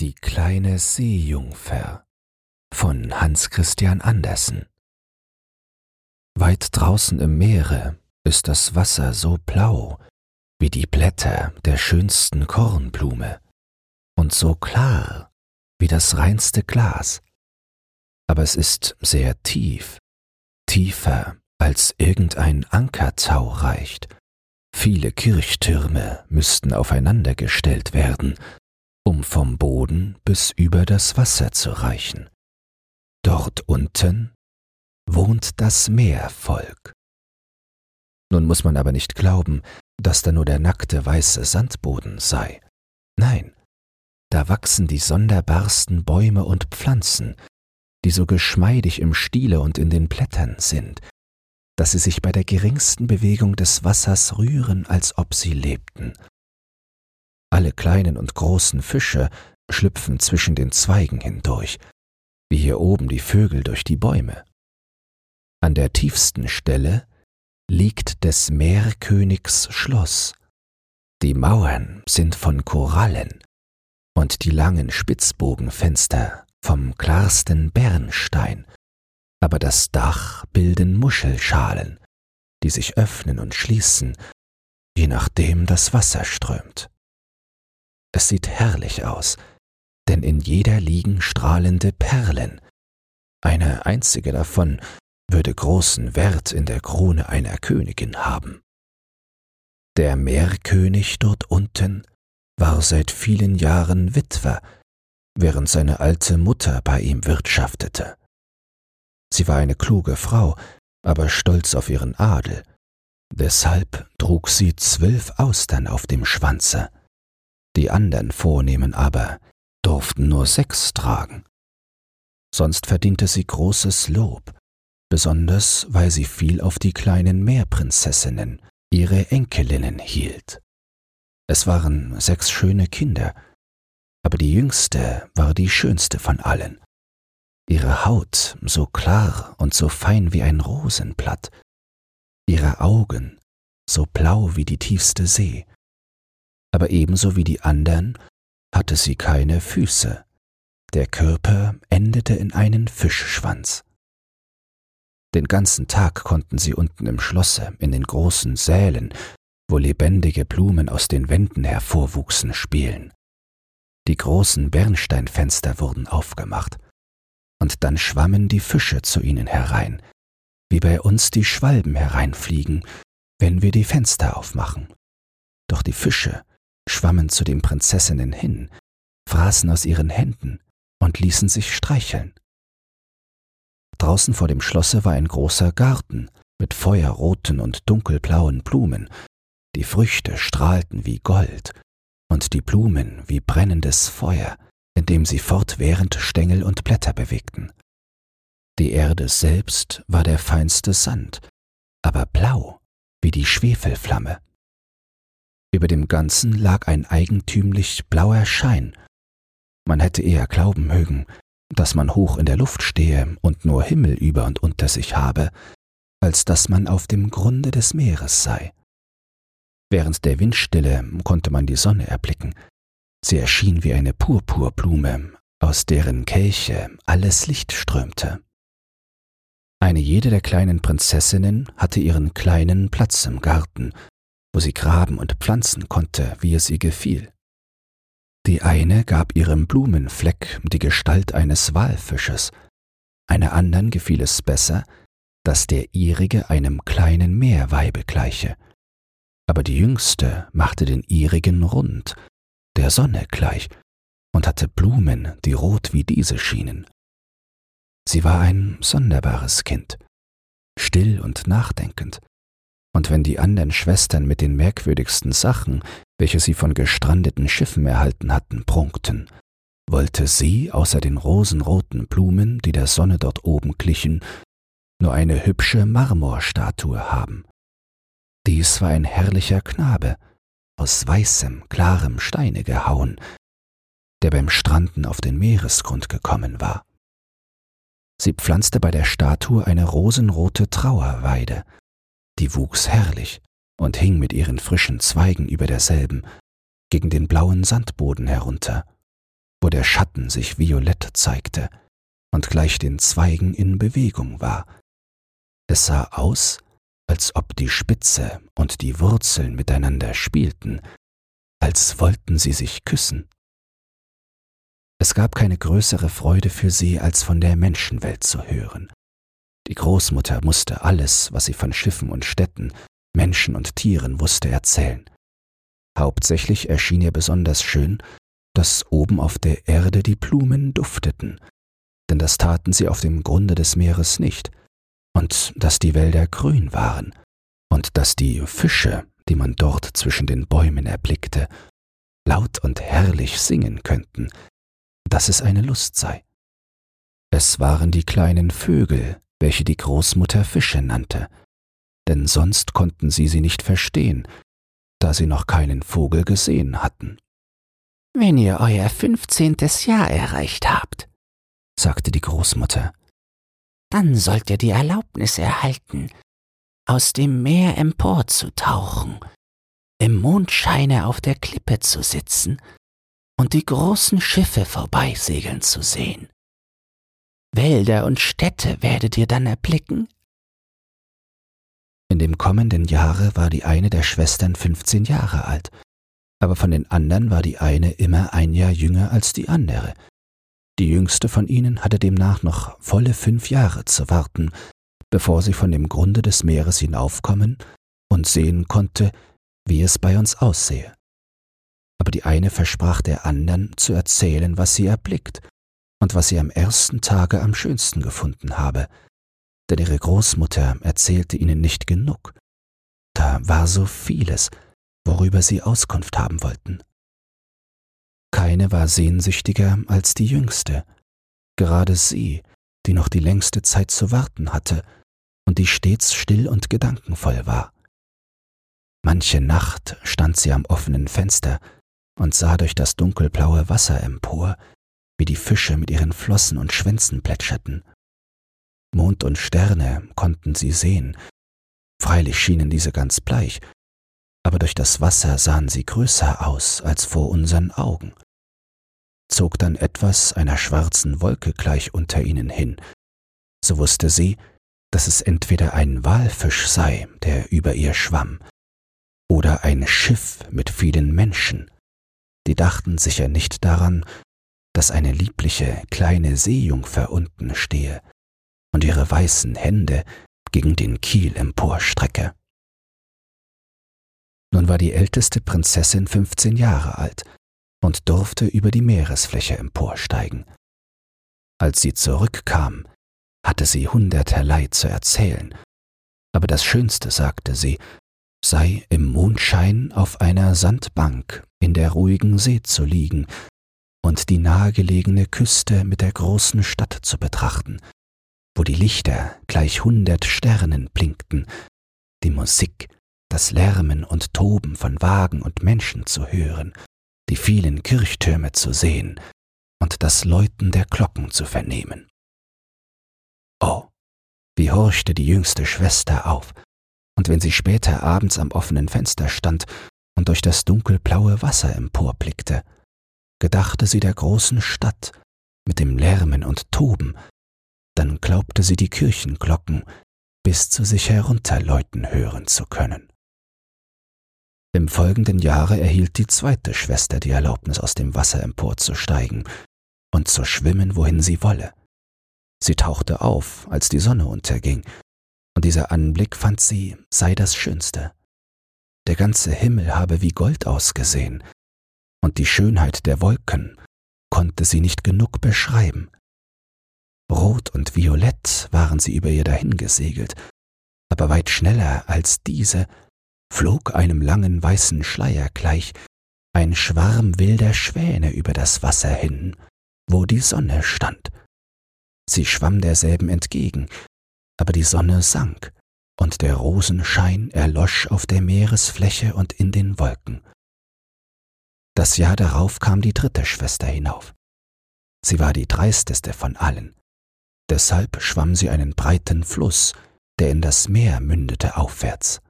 Die kleine Seejungfer von Hans Christian Andersen Weit draußen im Meere ist das Wasser so blau wie die Blätter der schönsten Kornblume und so klar wie das reinste Glas. Aber es ist sehr tief, tiefer als irgendein Ankertau reicht. Viele Kirchtürme müssten aufeinandergestellt werden, um vom Boden bis über das Wasser zu reichen. Dort unten wohnt das Meervolk. Nun muss man aber nicht glauben, dass da nur der nackte weiße Sandboden sei. Nein, da wachsen die sonderbarsten Bäume und Pflanzen, die so geschmeidig im Stiele und in den Blättern sind, dass sie sich bei der geringsten Bewegung des Wassers rühren, als ob sie lebten. Alle kleinen und großen Fische schlüpfen zwischen den Zweigen hindurch, wie hier oben die Vögel durch die Bäume. An der tiefsten Stelle liegt des Meerkönigs Schloss. Die Mauern sind von Korallen und die langen Spitzbogenfenster vom klarsten Bernstein, aber das Dach bilden Muschelschalen, die sich öffnen und schließen, je nachdem das Wasser strömt. Es sieht herrlich aus, denn in jeder liegen strahlende Perlen. Eine einzige davon würde großen Wert in der Krone einer Königin haben. Der Meerkönig dort unten war seit vielen Jahren Witwer, während seine alte Mutter bei ihm wirtschaftete. Sie war eine kluge Frau, aber stolz auf ihren Adel. Deshalb trug sie zwölf Austern auf dem Schwanze. Die andern Vornehmen aber durften nur sechs tragen. Sonst verdiente sie großes Lob, besonders weil sie viel auf die kleinen Meerprinzessinnen, ihre Enkelinnen, hielt. Es waren sechs schöne Kinder, aber die jüngste war die schönste von allen. Ihre Haut so klar und so fein wie ein Rosenblatt, ihre Augen so blau wie die tiefste See, aber ebenso wie die andern hatte sie keine Füße, der Körper endete in einen Fischschwanz. Den ganzen Tag konnten sie unten im Schlosse, in den großen Sälen, wo lebendige Blumen aus den Wänden hervorwuchsen, spielen. Die großen Bernsteinfenster wurden aufgemacht, und dann schwammen die Fische zu ihnen herein, wie bei uns die Schwalben hereinfliegen, wenn wir die Fenster aufmachen. Doch die Fische schwammen zu den Prinzessinnen hin, fraßen aus ihren Händen und ließen sich streicheln. Draußen vor dem Schlosse war ein großer Garten mit feuerroten und dunkelblauen Blumen, die Früchte strahlten wie Gold und die Blumen wie brennendes Feuer, indem sie fortwährend Stängel und Blätter bewegten. Die Erde selbst war der feinste Sand, aber blau wie die Schwefelflamme. Über dem Ganzen lag ein eigentümlich blauer Schein. Man hätte eher glauben mögen, dass man hoch in der Luft stehe und nur Himmel über und unter sich habe, als dass man auf dem Grunde des Meeres sei. Während der Windstille konnte man die Sonne erblicken. Sie erschien wie eine Purpurblume, aus deren Kelche alles Licht strömte. Eine jede der kleinen Prinzessinnen hatte ihren kleinen Platz im Garten, wo sie graben und pflanzen konnte, wie es ihr gefiel. Die eine gab ihrem Blumenfleck die Gestalt eines Walfisches, einer andern gefiel es besser, dass der ihrige einem kleinen Meerweibe gleiche, aber die jüngste machte den ihrigen rund, der Sonne gleich, und hatte Blumen, die rot wie diese schienen. Sie war ein sonderbares Kind, still und nachdenkend, und wenn die anderen Schwestern mit den merkwürdigsten Sachen, welche sie von gestrandeten Schiffen erhalten hatten, prunkten, wollte sie außer den rosenroten Blumen, die der Sonne dort oben glichen, nur eine hübsche Marmorstatue haben. Dies war ein herrlicher Knabe, aus weißem, klarem Steine gehauen, der beim Stranden auf den Meeresgrund gekommen war. Sie pflanzte bei der Statue eine rosenrote Trauerweide, die wuchs herrlich und hing mit ihren frischen Zweigen über derselben gegen den blauen Sandboden herunter. wo der Schatten sich violett zeigte und gleich den Zweigen in Bewegung war. Es sah aus, als ob die Spitze und die Wurzeln miteinander spielten, als wollten sie sich küssen. Es gab keine größere Freude für sie, als von der Menschenwelt zu hören. Die Großmutter musste alles, was sie von Schiffen und Städten, Menschen und Tieren wusste, erzählen. Hauptsächlich erschien ihr besonders schön, dass oben auf der Erde die Blumen dufteten, denn das taten sie auf dem Grunde des Meeres nicht, und dass die Wälder grün waren, und dass die Fische, die man dort zwischen den Bäumen erblickte, laut und herrlich singen könnten, dass es eine Lust sei. Es waren die kleinen Vögel, welche die Großmutter Fische nannte, denn sonst konnten sie sie nicht verstehen, da sie noch keinen Vogel gesehen hatten. Wenn ihr euer fünfzehntes Jahr erreicht habt, sagte die Großmutter, dann sollt ihr die Erlaubnis erhalten, aus dem Meer emporzutauchen, im Mondscheine auf der Klippe zu sitzen und die großen Schiffe vorbeisegeln zu sehen. Wälder und Städte werdet ihr dann erblicken. In dem kommenden Jahre war die eine der Schwestern fünfzehn Jahre alt, aber von den anderen war die eine immer ein Jahr jünger als die andere. Die jüngste von ihnen hatte demnach noch volle fünf Jahre zu warten, bevor sie von dem Grunde des Meeres hinaufkommen und sehen konnte, wie es bei uns aussehe. Aber die eine versprach der andern zu erzählen, was sie erblickt und was sie am ersten Tage am schönsten gefunden habe, denn ihre Großmutter erzählte ihnen nicht genug. Da war so vieles, worüber sie Auskunft haben wollten. Keine war sehnsüchtiger als die jüngste, gerade sie, die noch die längste Zeit zu warten hatte und die stets still und gedankenvoll war. Manche Nacht stand sie am offenen Fenster und sah durch das dunkelblaue Wasser empor, wie die Fische mit ihren Flossen und Schwänzen plätscherten. Mond und Sterne konnten sie sehen, freilich schienen diese ganz bleich, aber durch das Wasser sahen sie größer aus als vor unseren Augen. Zog dann etwas einer schwarzen Wolke gleich unter ihnen hin, so wusste sie, dass es entweder ein Walfisch sei, der über ihr schwamm, oder ein Schiff mit vielen Menschen. Die dachten sicher nicht daran, dass eine liebliche kleine Seejungfer unten stehe und ihre weißen Hände gegen den Kiel emporstrecke. Nun war die älteste Prinzessin fünfzehn Jahre alt und durfte über die Meeresfläche emporsteigen. Als sie zurückkam, hatte sie hunderterlei zu erzählen, aber das Schönste, sagte sie, sei im Mondschein auf einer Sandbank in der ruhigen See zu liegen und die nahegelegene Küste mit der großen Stadt zu betrachten, wo die Lichter gleich hundert Sternen blinkten, die Musik das Lärmen und Toben von Wagen und Menschen zu hören, die vielen Kirchtürme zu sehen und das Läuten der Glocken zu vernehmen. Oh, wie horchte die jüngste Schwester auf, und wenn sie später abends am offenen Fenster stand und durch das dunkelblaue Wasser emporblickte, gedachte sie der großen Stadt mit dem Lärmen und Toben, dann glaubte sie die Kirchenglocken bis zu sich herunterläuten hören zu können. Im folgenden Jahre erhielt die zweite Schwester die Erlaubnis, aus dem Wasser emporzusteigen und zu schwimmen, wohin sie wolle. Sie tauchte auf, als die Sonne unterging, und dieser Anblick fand sie sei das Schönste. Der ganze Himmel habe wie Gold ausgesehen, und die Schönheit der Wolken konnte sie nicht genug beschreiben. Rot und Violett waren sie über ihr dahingesegelt, aber weit schneller als diese flog einem langen weißen Schleier gleich ein Schwarm wilder Schwäne über das Wasser hin, wo die Sonne stand. Sie schwamm derselben entgegen, aber die Sonne sank, und der Rosenschein erlosch auf der Meeresfläche und in den Wolken. Das Jahr darauf kam die dritte Schwester hinauf. Sie war die dreisteste von allen. Deshalb schwamm sie einen breiten Fluss, der in das Meer mündete aufwärts.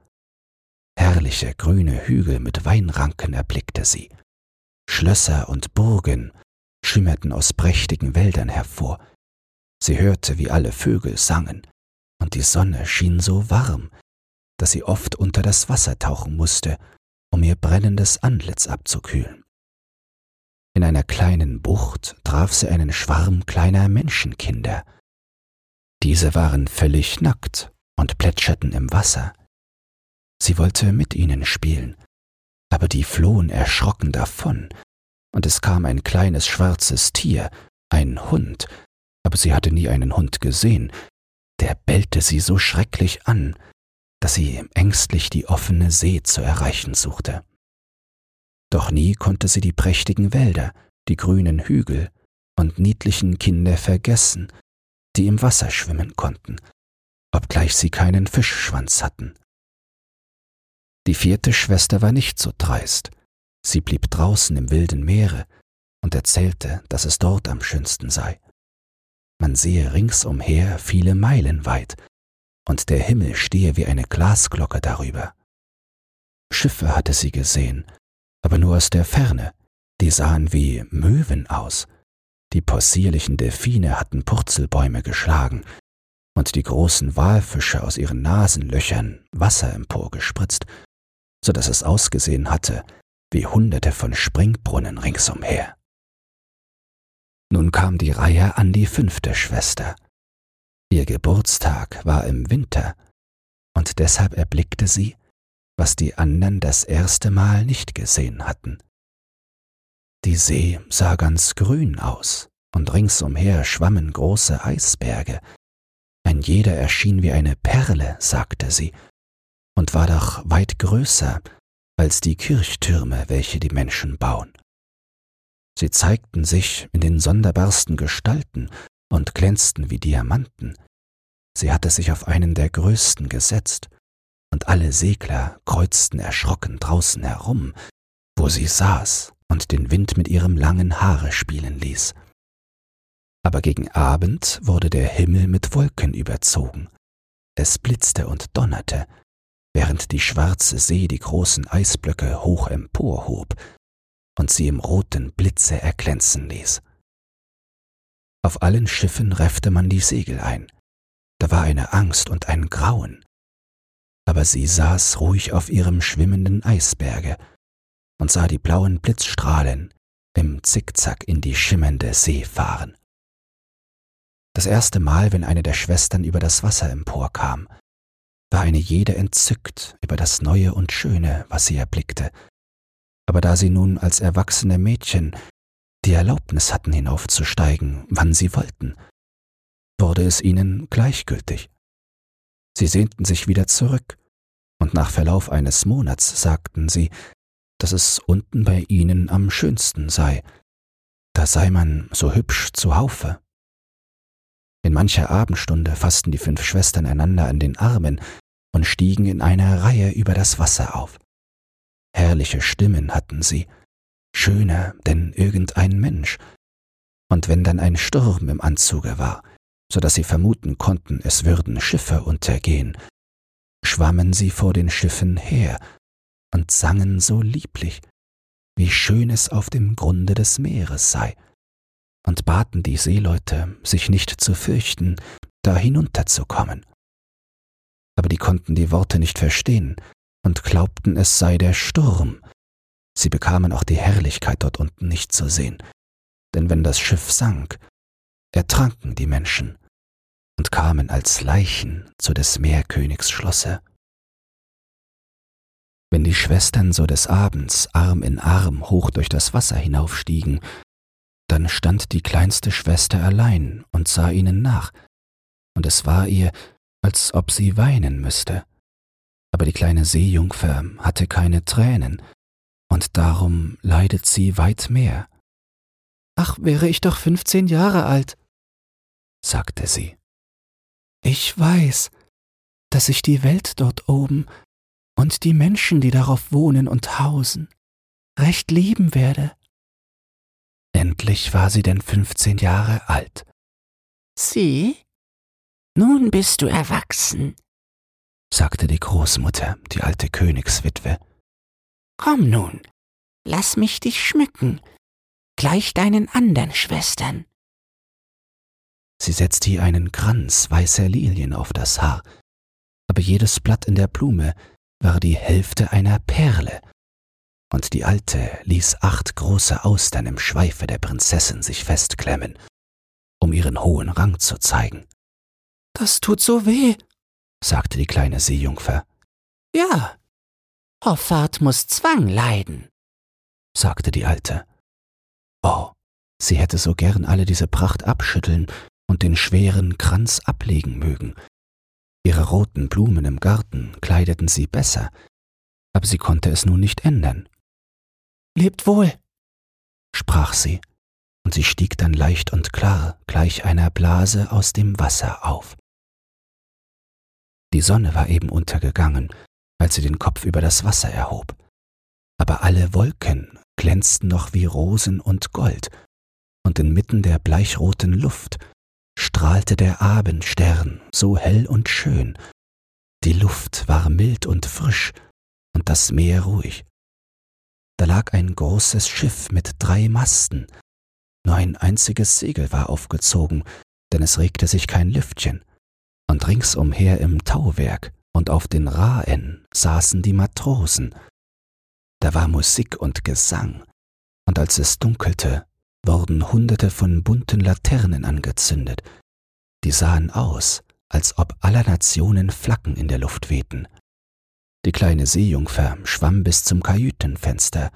Herrliche grüne Hügel mit Weinranken erblickte sie, Schlösser und Burgen, schimmerten aus prächtigen Wäldern hervor. Sie hörte, wie alle Vögel sangen, und die Sonne schien so warm, dass sie oft unter das Wasser tauchen musste, um ihr brennendes Antlitz abzukühlen. In einer kleinen Bucht traf sie einen Schwarm kleiner Menschenkinder. Diese waren völlig nackt und plätscherten im Wasser. Sie wollte mit ihnen spielen, aber die flohen erschrocken davon, und es kam ein kleines schwarzes Tier, ein Hund, aber sie hatte nie einen Hund gesehen, der bellte sie so schrecklich an, dass sie ängstlich die offene See zu erreichen suchte. Doch nie konnte sie die prächtigen Wälder, die grünen Hügel und niedlichen Kinder vergessen, die im Wasser schwimmen konnten, obgleich sie keinen Fischschwanz hatten. Die vierte Schwester war nicht so dreist. Sie blieb draußen im wilden Meere und erzählte, dass es dort am schönsten sei. Man sehe ringsumher viele Meilen weit und der Himmel stehe wie eine Glasglocke darüber. Schiffe hatte sie gesehen, aber nur aus der Ferne, die sahen wie Möwen aus. Die possierlichen Delfine hatten Purzelbäume geschlagen und die großen Walfische aus ihren Nasenlöchern Wasser emporgespritzt, so dass es ausgesehen hatte wie hunderte von Springbrunnen ringsumher. Nun kam die Reihe an die fünfte Schwester. Ihr Geburtstag war im Winter, und deshalb erblickte sie, was die anderen das erste Mal nicht gesehen hatten. Die See sah ganz grün aus, und ringsumher schwammen große Eisberge. Ein jeder erschien wie eine Perle, sagte sie, und war doch weit größer als die Kirchtürme, welche die Menschen bauen. Sie zeigten sich in den sonderbarsten Gestalten und glänzten wie Diamanten. Sie hatte sich auf einen der größten gesetzt, und alle Segler kreuzten erschrocken draußen herum, wo sie saß und den Wind mit ihrem langen Haare spielen ließ. Aber gegen Abend wurde der Himmel mit Wolken überzogen. Es blitzte und donnerte, während die schwarze See die großen Eisblöcke hoch emporhob und sie im roten Blitze erglänzen ließ. Auf allen Schiffen reffte man die Segel ein. Da war eine Angst und ein Grauen. Aber sie saß ruhig auf ihrem schwimmenden Eisberge und sah die blauen Blitzstrahlen im Zickzack in die schimmernde See fahren. Das erste Mal, wenn eine der Schwestern über das Wasser emporkam, war eine jede entzückt über das Neue und Schöne, was sie erblickte, aber da sie nun als erwachsene Mädchen die Erlaubnis hatten hinaufzusteigen, wann sie wollten, wurde es ihnen gleichgültig. Sie sehnten sich wieder zurück, und nach Verlauf eines Monats sagten sie, dass es unten bei ihnen am schönsten sei, da sei man so hübsch zu Haufe. In mancher Abendstunde fassten die fünf Schwestern einander an den Armen und stiegen in einer Reihe über das Wasser auf. Herrliche Stimmen hatten sie, schöner denn irgendein Mensch, und wenn dann ein Sturm im Anzuge war, so dass sie vermuten konnten, es würden Schiffe untergehen, schwammen sie vor den Schiffen her und sangen so lieblich, wie schön es auf dem Grunde des Meeres sei, und baten die Seeleute, sich nicht zu fürchten, da hinunterzukommen. Aber die konnten die Worte nicht verstehen und glaubten, es sei der Sturm. Sie bekamen auch die Herrlichkeit dort unten nicht zu sehen, denn wenn das Schiff sank, ertranken die Menschen und kamen als Leichen zu des Meerkönigs Schlosse. Wenn die Schwestern so des Abends Arm in Arm hoch durch das Wasser hinaufstiegen, dann stand die kleinste Schwester allein und sah ihnen nach, und es war ihr, als ob sie weinen müsste aber die kleine Seejungfer hatte keine Tränen, und darum leidet sie weit mehr. Ach, wäre ich doch fünfzehn Jahre alt, sagte sie. Ich weiß, dass ich die Welt dort oben und die Menschen, die darauf wohnen und hausen, recht lieben werde. Endlich war sie denn fünfzehn Jahre alt. Sie? Nun bist du erwachsen, sagte die Großmutter, die alte Königswitwe. Komm nun, lass mich dich schmücken. gleich deinen anderen Schwestern. Sie setzte ihr einen Kranz weißer Lilien auf das Haar, aber jedes Blatt in der Blume war die Hälfte einer Perle, und die Alte ließ acht große Austern im Schweife der Prinzessin sich festklemmen, um ihren hohen Rang zu zeigen. Das tut so weh, sagte die kleine Seejungfer. Ja, Hoffart muss Zwang leiden, sagte die Alte. Oh, sie hätte so gern alle diese Pracht abschütteln und den schweren Kranz ablegen mögen. Ihre roten Blumen im Garten kleideten sie besser, aber sie konnte es nun nicht ändern. Lebt wohl, sprach sie, und sie stieg dann leicht und klar gleich einer Blase aus dem Wasser auf. Die Sonne war eben untergegangen, als sie den Kopf über das Wasser erhob, aber alle Wolken glänzten noch wie Rosen und Gold, und inmitten der bleichroten Luft strahlte der Abendstern so hell und schön, die Luft war mild und frisch und das Meer ruhig. Da lag ein großes Schiff mit drei Masten, nur ein einziges Segel war aufgezogen, denn es regte sich kein Lüftchen, und ringsumher im Tauwerk und auf den Rahen saßen die Matrosen. Da war Musik und Gesang, und als es dunkelte, wurden hunderte von bunten Laternen angezündet, die sahen aus, als ob aller Nationen Flaggen in der Luft wehten. Die kleine Seejungfer schwamm bis zum Kajütenfenster,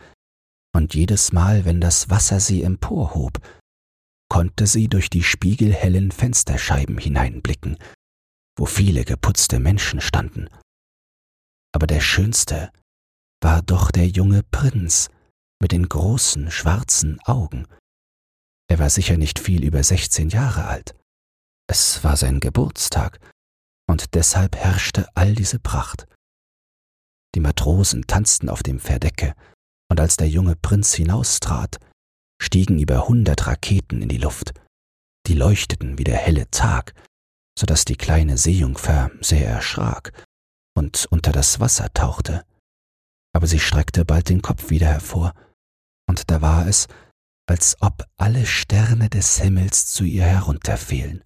und jedes Mal, wenn das Wasser sie emporhob, konnte sie durch die spiegelhellen Fensterscheiben hineinblicken, wo viele geputzte Menschen standen. Aber der schönste war doch der junge Prinz mit den großen schwarzen Augen, er war sicher nicht viel über sechzehn Jahre alt. Es war sein Geburtstag, und deshalb herrschte all diese Pracht. Die Matrosen tanzten auf dem Verdecke, und als der junge Prinz hinaustrat, stiegen über hundert Raketen in die Luft. Die leuchteten wie der helle Tag, so dass die kleine Seejungfer sehr erschrak und unter das Wasser tauchte. Aber sie streckte bald den Kopf wieder hervor, und da war es, als ob alle Sterne des Himmels zu ihr herunterfielen.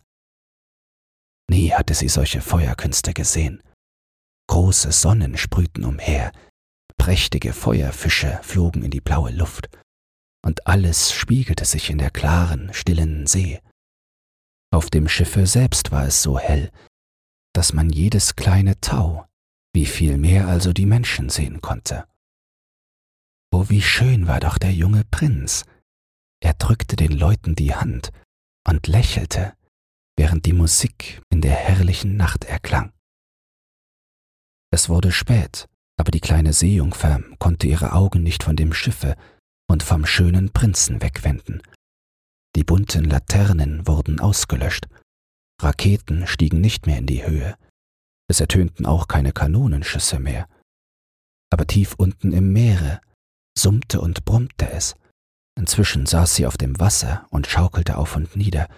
Nie hatte sie solche Feuerkünste gesehen. Große Sonnen sprühten umher, prächtige Feuerfische flogen in die blaue Luft, und alles spiegelte sich in der klaren, stillen See. Auf dem Schiffe selbst war es so hell, dass man jedes kleine Tau, wie viel mehr also die Menschen sehen konnte. Oh, wie schön war doch der junge Prinz, er drückte den Leuten die Hand und lächelte, während die Musik in der herrlichen Nacht erklang. Es wurde spät, aber die kleine Seejungfer konnte ihre Augen nicht von dem Schiffe und vom schönen Prinzen wegwenden. Die bunten Laternen wurden ausgelöscht, Raketen stiegen nicht mehr in die Höhe, es ertönten auch keine Kanonenschüsse mehr. Aber tief unten im Meere summte und brummte es, Inzwischen saß sie auf dem Wasser und schaukelte auf und nieder,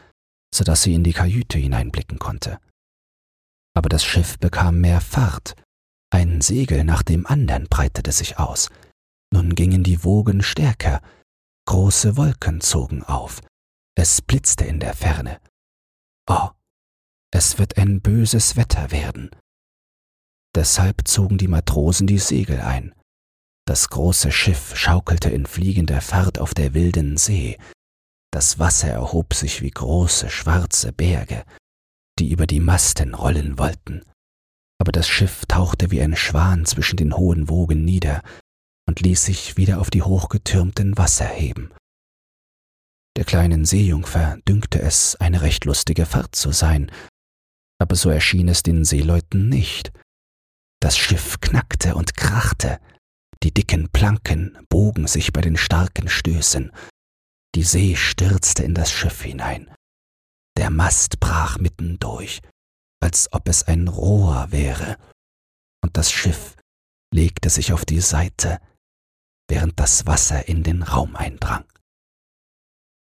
so dass sie in die Kajüte hineinblicken konnte. Aber das Schiff bekam mehr Fahrt, ein Segel nach dem andern breitete sich aus, nun gingen die Wogen stärker, große Wolken zogen auf, es blitzte in der Ferne. Oh, es wird ein böses Wetter werden. Deshalb zogen die Matrosen die Segel ein, das große Schiff schaukelte in fliegender Fahrt auf der wilden See. Das Wasser erhob sich wie große schwarze Berge, die über die Masten rollen wollten. Aber das Schiff tauchte wie ein Schwan zwischen den hohen Wogen nieder und ließ sich wieder auf die hochgetürmten Wasser heben. Der kleinen Seejungfer dünkte es, eine recht lustige Fahrt zu sein, aber so erschien es den Seeleuten nicht. Das Schiff knackte und krachte, die dicken Planken bogen sich bei den starken Stößen. Die See stürzte in das Schiff hinein. Der Mast brach mitten durch, als ob es ein Rohr wäre, und das Schiff legte sich auf die Seite, während das Wasser in den Raum eindrang.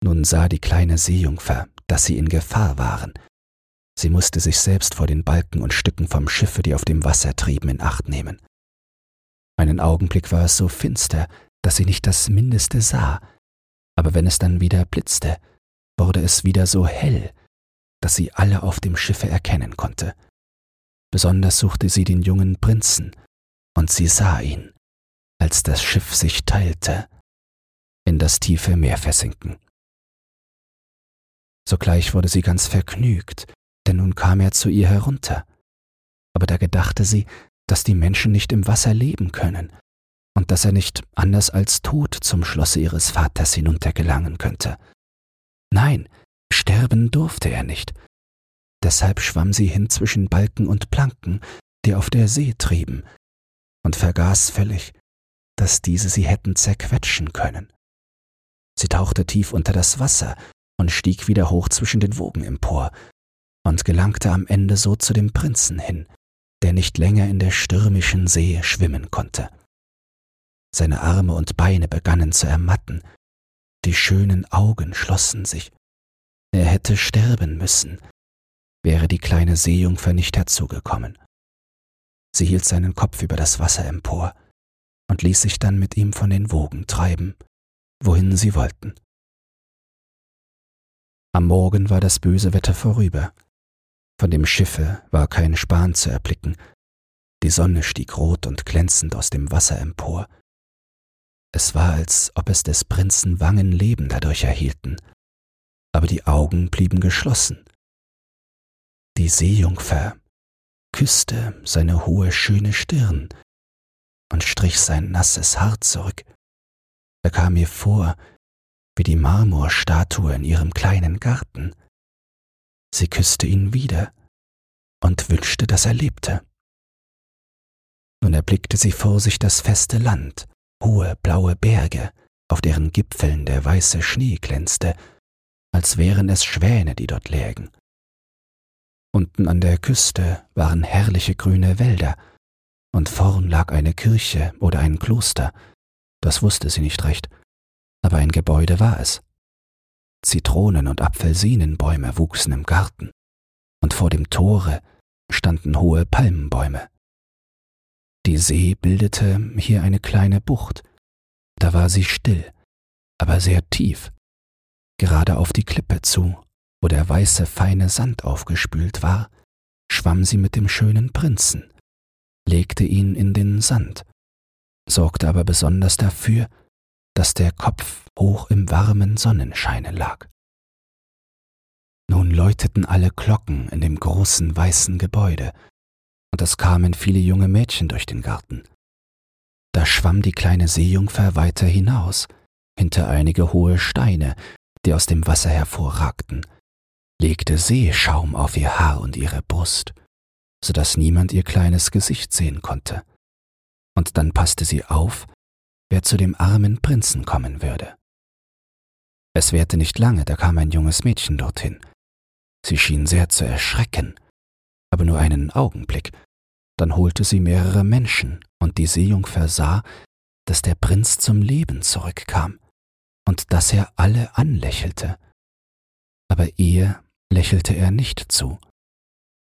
Nun sah die kleine Seejungfer, dass sie in Gefahr waren. Sie musste sich selbst vor den Balken und Stücken vom Schiffe, die auf dem Wasser trieben, in Acht nehmen. Einen Augenblick war es so finster, dass sie nicht das Mindeste sah, aber wenn es dann wieder blitzte, wurde es wieder so hell, dass sie alle auf dem Schiffe erkennen konnte. Besonders suchte sie den jungen Prinzen, und sie sah ihn, als das Schiff sich teilte, in das tiefe Meer versinken. Sogleich wurde sie ganz vergnügt, denn nun kam er zu ihr herunter. Aber da gedachte sie, dass die Menschen nicht im Wasser leben können und dass er nicht anders als tot zum Schlosse ihres Vaters hinuntergelangen könnte. Nein, sterben durfte er nicht. Deshalb schwamm sie hin zwischen Balken und Planken, die auf der See trieben, und vergaß völlig, dass diese sie hätten zerquetschen können. Sie tauchte tief unter das Wasser und stieg wieder hoch zwischen den Wogen empor und gelangte am Ende so zu dem Prinzen hin, der nicht länger in der stürmischen See schwimmen konnte. Seine Arme und Beine begannen zu ermatten, die schönen Augen schlossen sich. Er hätte sterben müssen, wäre die kleine Seejungfer nicht herzugekommen. Sie hielt seinen Kopf über das Wasser empor und ließ sich dann mit ihm von den Wogen treiben, wohin sie wollten. Am Morgen war das böse Wetter vorüber. Von dem Schiffe war kein Span zu erblicken. Die Sonne stieg rot und glänzend aus dem Wasser empor. Es war, als ob es des Prinzen Wangen Leben dadurch erhielten, aber die Augen blieben geschlossen. Die Seejungfer küsste seine hohe, schöne Stirn und strich sein nasses Haar zurück. Er kam mir vor wie die Marmorstatue in ihrem kleinen Garten. Sie küsste ihn wieder und wünschte, dass er lebte. Nun erblickte sie vor sich das feste Land, hohe blaue Berge, auf deren Gipfeln der weiße Schnee glänzte, als wären es Schwäne, die dort lägen. Unten an der Küste waren herrliche grüne Wälder, und vorn lag eine Kirche oder ein Kloster, das wusste sie nicht recht, aber ein Gebäude war es. Zitronen- und Apfelsinenbäume wuchsen im Garten, und vor dem Tore standen hohe Palmenbäume. Die See bildete hier eine kleine Bucht, da war sie still, aber sehr tief, gerade auf die Klippe zu, wo der weiße feine Sand aufgespült war, schwamm sie mit dem schönen Prinzen, legte ihn in den Sand, sorgte aber besonders dafür, dass der Kopf hoch im warmen Sonnenscheine lag. Nun läuteten alle Glocken in dem großen weißen Gebäude, und es kamen viele junge Mädchen durch den Garten. Da schwamm die kleine Seejungfer weiter hinaus, hinter einige hohe Steine, die aus dem Wasser hervorragten, legte Seeschaum auf ihr Haar und ihre Brust, so dass niemand ihr kleines Gesicht sehen konnte. Und dann passte sie auf, wer zu dem armen Prinzen kommen würde. Es währte nicht lange, da kam ein junges Mädchen dorthin. Sie schien sehr zu erschrecken, aber nur einen Augenblick. Dann holte sie mehrere Menschen, und die Seejungfer sah, dass der Prinz zum Leben zurückkam und dass er alle anlächelte. Aber ihr lächelte er nicht zu.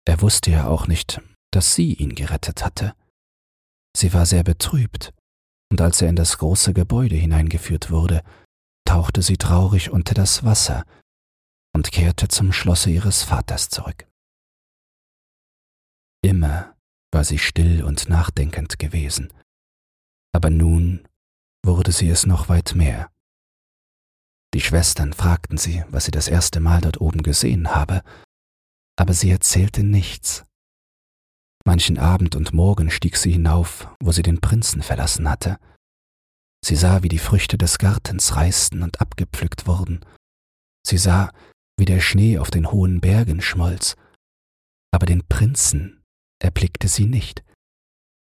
Er wusste ja auch nicht, dass sie ihn gerettet hatte. Sie war sehr betrübt, und als er in das große Gebäude hineingeführt wurde, tauchte sie traurig unter das Wasser und kehrte zum Schlosse ihres Vaters zurück. Immer war sie still und nachdenkend gewesen, aber nun wurde sie es noch weit mehr. Die Schwestern fragten sie, was sie das erste Mal dort oben gesehen habe, aber sie erzählte nichts. Manchen Abend und Morgen stieg sie hinauf, wo sie den Prinzen verlassen hatte. Sie sah, wie die Früchte des Gartens reisten und abgepflückt wurden. Sie sah, wie der Schnee auf den hohen Bergen schmolz. Aber den Prinzen erblickte sie nicht,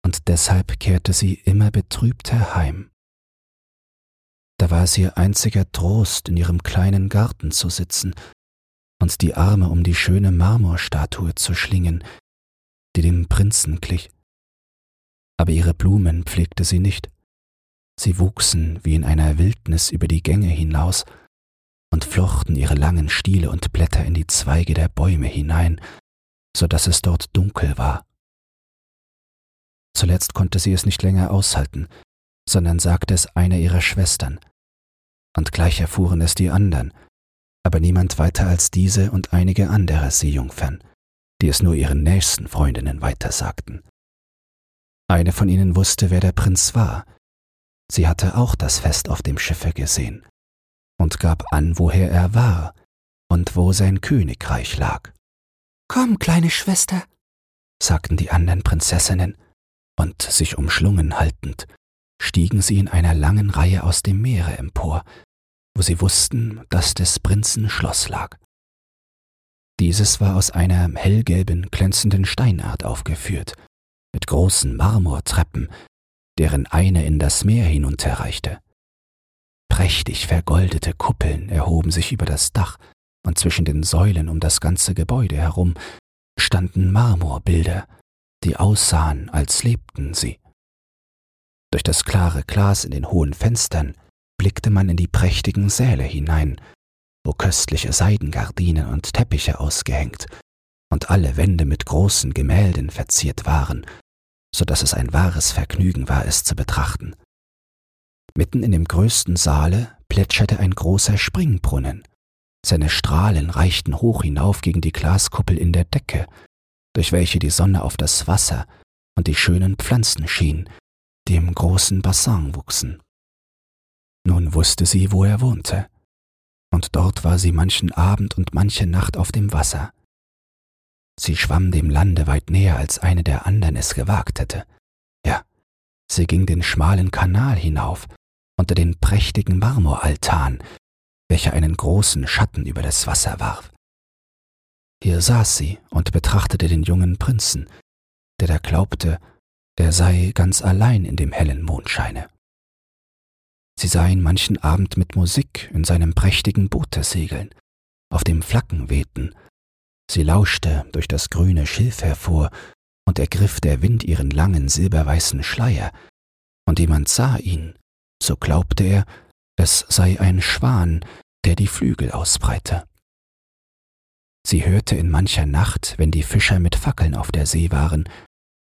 und deshalb kehrte sie immer betrübter heim. Da war es ihr einziger Trost, in ihrem kleinen Garten zu sitzen und die Arme um die schöne Marmorstatue zu schlingen, die dem Prinzen glich. Aber ihre Blumen pflegte sie nicht. Sie wuchsen wie in einer Wildnis über die Gänge hinaus und flochten ihre langen Stiele und Blätter in die Zweige der Bäume hinein, so dass es dort dunkel war. Zuletzt konnte sie es nicht länger aushalten, sondern sagte es einer ihrer Schwestern. und gleich erfuhren es die anderen, aber niemand weiter als diese und einige andere Seejungfern, die es nur ihren nächsten Freundinnen weitersagten. Eine von ihnen wusste, wer der Prinz war. Sie hatte auch das Fest auf dem Schiffe gesehen und gab an, woher er war und wo sein Königreich lag. Komm, kleine Schwester, sagten die anderen Prinzessinnen, und sich umschlungen haltend, stiegen sie in einer langen Reihe aus dem Meere empor, wo sie wussten, dass des Prinzen Schloss lag. Dieses war aus einer hellgelben, glänzenden Steinart aufgeführt, mit großen Marmortreppen, deren eine in das Meer hinunterreichte. Prächtig vergoldete Kuppeln erhoben sich über das Dach, und zwischen den Säulen um das ganze Gebäude herum standen Marmorbilder, die aussahen, als lebten sie. Durch das klare Glas in den hohen Fenstern blickte man in die prächtigen Säle hinein, wo köstliche Seidengardinen und Teppiche ausgehängt und alle Wände mit großen Gemälden verziert waren, so dass es ein wahres Vergnügen war, es zu betrachten. Mitten in dem größten Saale plätscherte ein großer Springbrunnen. Seine Strahlen reichten hoch hinauf gegen die Glaskuppel in der Decke, durch welche die Sonne auf das Wasser und die schönen Pflanzen schien, die im großen Bassin wuchsen. Nun wusste sie, wo er wohnte, und dort war sie manchen Abend und manche Nacht auf dem Wasser. Sie schwamm dem Lande weit näher, als eine der anderen es gewagt hätte. Ja, sie ging den schmalen Kanal hinauf, unter den prächtigen Marmoraltan, welcher einen großen Schatten über das Wasser warf. Hier saß sie und betrachtete den jungen Prinzen, der da glaubte, er sei ganz allein in dem hellen Mondscheine. Sie sah ihn manchen Abend mit Musik in seinem prächtigen Boote segeln, auf dem Flaggen wehten. Sie lauschte durch das grüne Schilf hervor, und ergriff der Wind ihren langen silberweißen Schleier, und jemand sah ihn, so glaubte er, es sei ein Schwan, der die Flügel ausbreite. Sie hörte in mancher Nacht, wenn die Fischer mit Fackeln auf der See waren,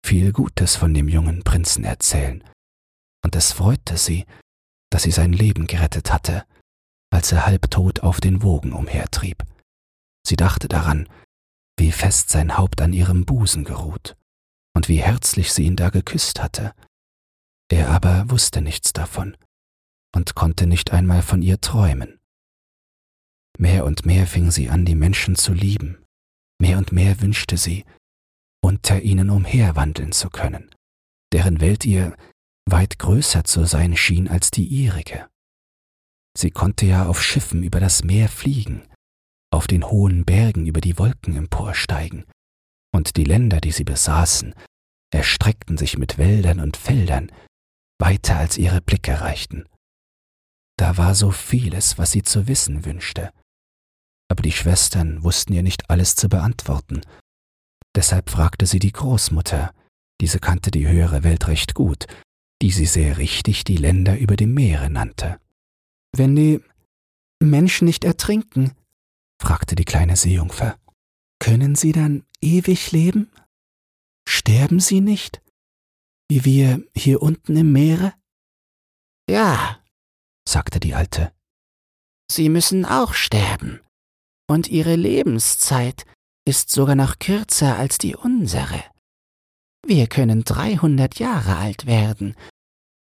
viel Gutes von dem jungen Prinzen erzählen, und es freute sie, dass sie sein Leben gerettet hatte, als er halbtot auf den Wogen umhertrieb. Sie dachte daran, wie fest sein Haupt an ihrem Busen geruht und wie herzlich sie ihn da geküsst hatte. Er aber wusste nichts davon und konnte nicht einmal von ihr träumen. Mehr und mehr fing sie an, die Menschen zu lieben, mehr und mehr wünschte sie, unter ihnen umherwandeln zu können, deren Welt ihr weit größer zu sein schien als die ihrige. Sie konnte ja auf Schiffen über das Meer fliegen, auf den hohen Bergen über die Wolken emporsteigen, und die Länder, die sie besaßen, erstreckten sich mit Wäldern und Feldern weiter als ihre Blicke reichten. Da war so vieles, was sie zu wissen wünschte, aber die Schwestern wussten ihr nicht alles zu beantworten. Deshalb fragte sie die Großmutter, diese kannte die höhere Welt recht gut, die sie sehr richtig die Länder über dem Meere nannte. Wenn die Menschen nicht ertrinken, fragte die kleine Seejungfer, können sie dann ewig leben? Sterben sie nicht, wie wir hier unten im Meere? Ja, sagte die Alte. Sie müssen auch sterben, und ihre Lebenszeit ist sogar noch kürzer als die unsere. Wir können dreihundert Jahre alt werden,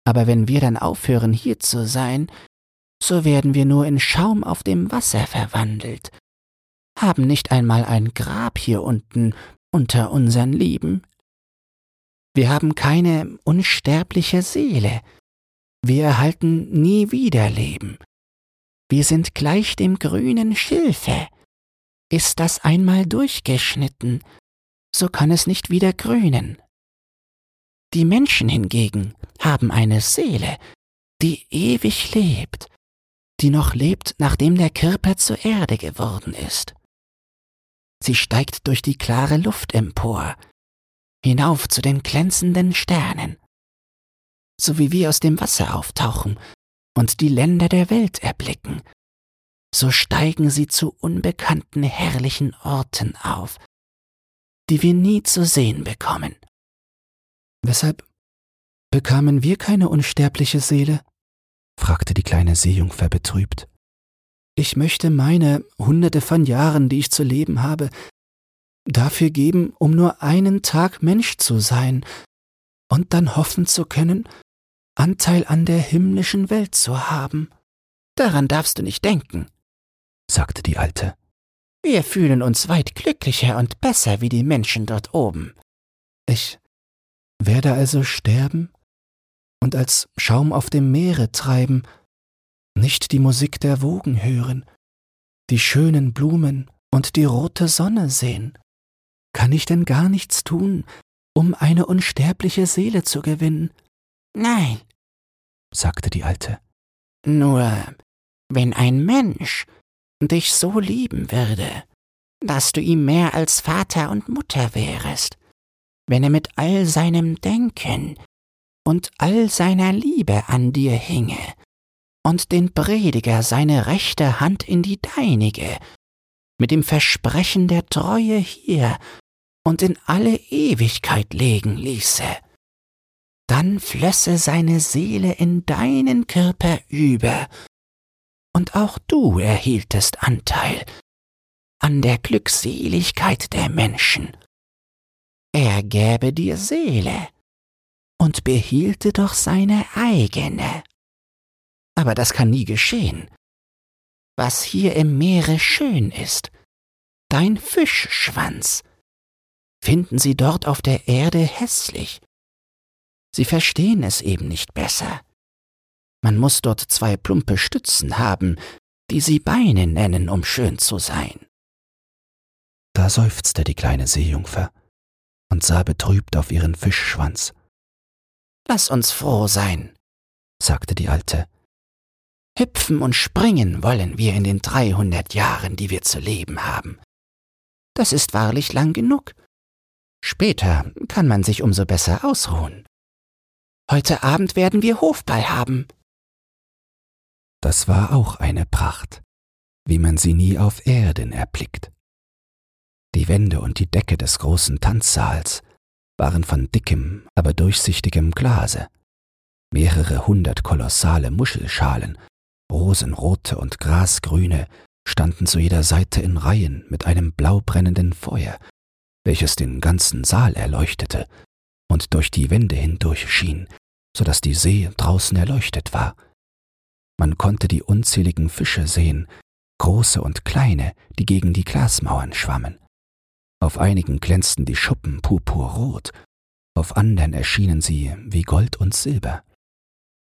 aber wenn wir dann aufhören hier zu sein, so werden wir nur in Schaum auf dem Wasser verwandelt, haben nicht einmal ein Grab hier unten unter unseren Lieben. Wir haben keine unsterbliche Seele, wir erhalten nie wieder Leben. Wir sind gleich dem grünen Schilfe. Ist das einmal durchgeschnitten, so kann es nicht wieder grünen. Die Menschen hingegen haben eine Seele, die ewig lebt, die noch lebt, nachdem der Körper zur Erde geworden ist. Sie steigt durch die klare Luft empor, hinauf zu den glänzenden Sternen. So wie wir aus dem Wasser auftauchen und die Länder der Welt erblicken, so steigen sie zu unbekannten herrlichen Orten auf, die wir nie zu sehen bekommen. Weshalb bekamen wir keine unsterbliche Seele? fragte die kleine Seejungfer betrübt. Ich möchte meine Hunderte von Jahren, die ich zu leben habe, dafür geben, um nur einen Tag Mensch zu sein und dann hoffen zu können, Anteil an der himmlischen Welt zu haben. Daran darfst du nicht denken, sagte die Alte. Wir fühlen uns weit glücklicher und besser wie die Menschen dort oben. Ich werde also sterben und als Schaum auf dem Meere treiben, nicht die Musik der Wogen hören, die schönen Blumen und die rote Sonne sehen? Kann ich denn gar nichts tun, um eine unsterbliche Seele zu gewinnen? Nein, sagte die Alte. Nur, wenn ein Mensch dich so lieben würde, dass du ihm mehr als Vater und Mutter wärest, wenn er mit all seinem Denken und all seiner Liebe an dir hinge, und den Prediger seine rechte Hand in die deinige, mit dem Versprechen der Treue hier und in alle Ewigkeit legen ließe, dann flösse seine Seele in deinen Körper über, und auch du erhieltest Anteil an der Glückseligkeit der Menschen. Er gäbe dir Seele und behielte doch seine eigene aber das kann nie geschehen. Was hier im Meere schön ist, dein Fischschwanz, finden sie dort auf der Erde hässlich. Sie verstehen es eben nicht besser. Man muss dort zwei plumpe Stützen haben, die sie Beine nennen, um schön zu sein. Da seufzte die kleine Seejungfer und sah betrübt auf ihren Fischschwanz. Lass uns froh sein, sagte die Alte. Hüpfen und springen wollen wir in den dreihundert Jahren, die wir zu leben haben. Das ist wahrlich lang genug. Später kann man sich umso besser ausruhen. Heute Abend werden wir Hofball haben. Das war auch eine Pracht, wie man sie nie auf Erden erblickt. Die Wände und die Decke des großen Tanzsaals waren von dickem, aber durchsichtigem Glase. Mehrere hundert kolossale Muschelschalen Rosenrote und grasgrüne standen zu jeder Seite in Reihen mit einem blaubrennenden Feuer, welches den ganzen Saal erleuchtete und durch die Wände hindurch schien, so dass die See draußen erleuchtet war. Man konnte die unzähligen Fische sehen, große und kleine, die gegen die Glasmauern schwammen. Auf einigen glänzten die Schuppen purpurrot, auf andern erschienen sie wie Gold und Silber.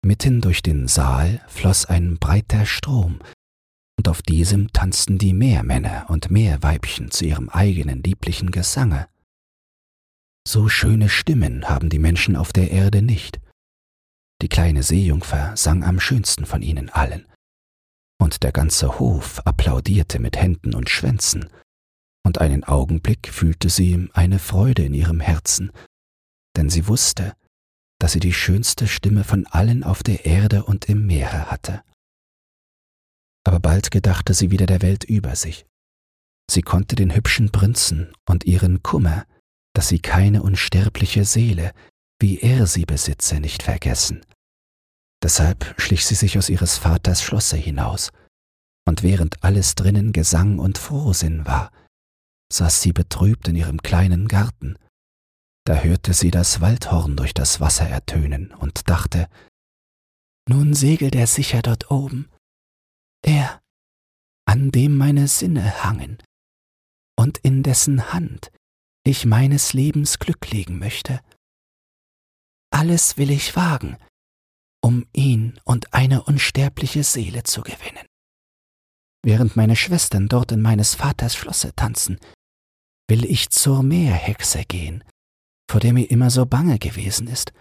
Mitten durch den Saal floss ein breiter Strom, und auf diesem tanzten die Meermänner und Meerweibchen zu ihrem eigenen lieblichen Gesange. So schöne Stimmen haben die Menschen auf der Erde nicht. Die kleine Seejungfer sang am schönsten von ihnen allen, und der ganze Hof applaudierte mit Händen und Schwänzen, und einen Augenblick fühlte sie eine Freude in ihrem Herzen, denn sie wusste, dass sie die schönste Stimme von allen auf der Erde und im Meere hatte. Aber bald gedachte sie wieder der Welt über sich. Sie konnte den hübschen Prinzen und ihren Kummer, dass sie keine unsterbliche Seele, wie er sie besitze, nicht vergessen. Deshalb schlich sie sich aus ihres Vaters Schlosse hinaus, und während alles drinnen Gesang und Frohsinn war, saß sie betrübt in ihrem kleinen Garten da hörte sie das Waldhorn durch das Wasser ertönen und dachte, nun segelt er sicher dort oben, er, an dem meine Sinne hangen und in dessen Hand ich meines Lebens Glück legen möchte. Alles will ich wagen, um ihn und eine unsterbliche Seele zu gewinnen. Während meine Schwestern dort in meines Vaters Schlosse tanzen, will ich zur Meerhexe gehen vor der mir immer so bange gewesen ist.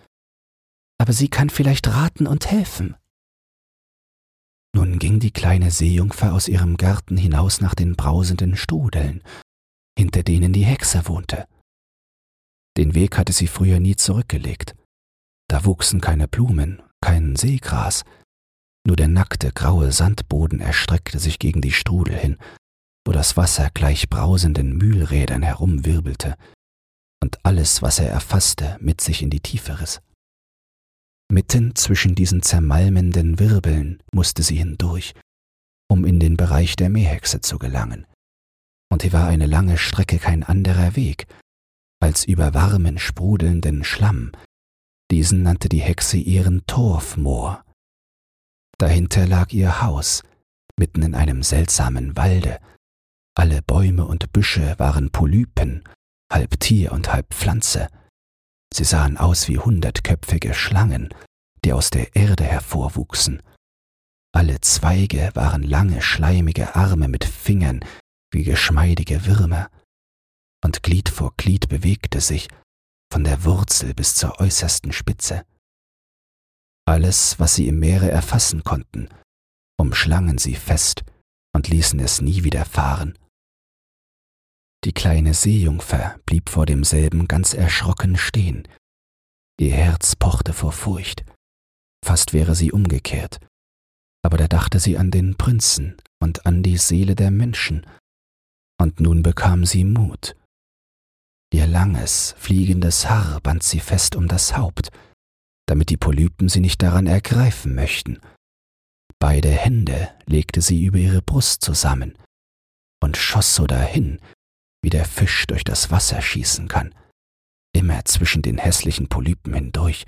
Aber sie kann vielleicht raten und helfen. Nun ging die kleine Seejungfer aus ihrem Garten hinaus nach den brausenden Strudeln, hinter denen die Hexe wohnte. Den Weg hatte sie früher nie zurückgelegt. Da wuchsen keine Blumen, kein Seegras, nur der nackte graue Sandboden erstreckte sich gegen die Strudel hin, wo das Wasser gleich brausenden Mühlrädern herumwirbelte und alles, was er erfasste, mit sich in die Tiefe riss. Mitten zwischen diesen zermalmenden Wirbeln musste sie hindurch, um in den Bereich der Meerhexe zu gelangen. Und hier war eine lange Strecke kein anderer Weg, als über warmen, sprudelnden Schlamm. Diesen nannte die Hexe ihren Torfmoor. Dahinter lag ihr Haus, mitten in einem seltsamen Walde. Alle Bäume und Büsche waren Polypen, halb Tier und halb Pflanze. Sie sahen aus wie hundertköpfige Schlangen, die aus der Erde hervorwuchsen. Alle Zweige waren lange, schleimige Arme mit Fingern wie geschmeidige Würmer, und Glied vor Glied bewegte sich, von der Wurzel bis zur äußersten Spitze. Alles, was sie im Meere erfassen konnten, umschlangen sie fest und ließen es nie wieder fahren. Die kleine Seejungfer blieb vor demselben ganz erschrocken stehen. Ihr Herz pochte vor Furcht. Fast wäre sie umgekehrt. Aber da dachte sie an den Prinzen und an die Seele der Menschen. Und nun bekam sie Mut. Ihr langes, fliegendes Haar band sie fest um das Haupt, damit die Polypen sie nicht daran ergreifen möchten. Beide Hände legte sie über ihre Brust zusammen und schoss so dahin, wie der Fisch durch das Wasser schießen kann, immer zwischen den hässlichen Polypen hindurch,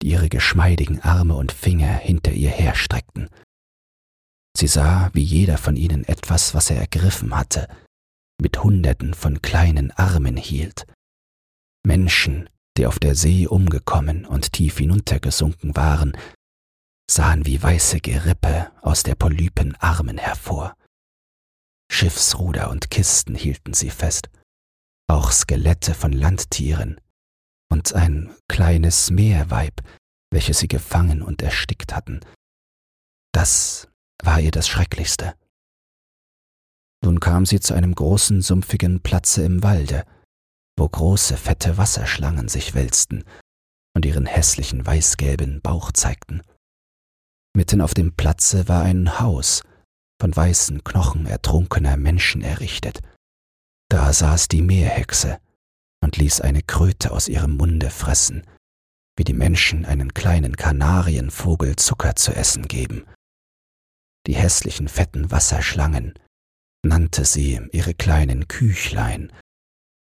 die ihre geschmeidigen Arme und Finger hinter ihr herstreckten. Sie sah, wie jeder von ihnen etwas, was er ergriffen hatte, mit Hunderten von kleinen Armen hielt. Menschen, die auf der See umgekommen und tief hinuntergesunken waren, sahen wie weiße Gerippe aus der Polypen Armen hervor. Schiffsruder und Kisten hielten sie fest, auch Skelette von Landtieren und ein kleines Meerweib, welches sie gefangen und erstickt hatten. Das war ihr das Schrecklichste. Nun kam sie zu einem großen, sumpfigen Platze im Walde, wo große, fette Wasserschlangen sich wälzten und ihren hässlichen weißgelben Bauch zeigten. Mitten auf dem Platze war ein Haus, von weißen Knochen ertrunkener Menschen errichtet. Da saß die Meerhexe und ließ eine Kröte aus ihrem Munde fressen, wie die Menschen einen kleinen Kanarienvogel Zucker zu essen geben. Die hässlichen fetten Wasserschlangen nannte sie ihre kleinen Küchlein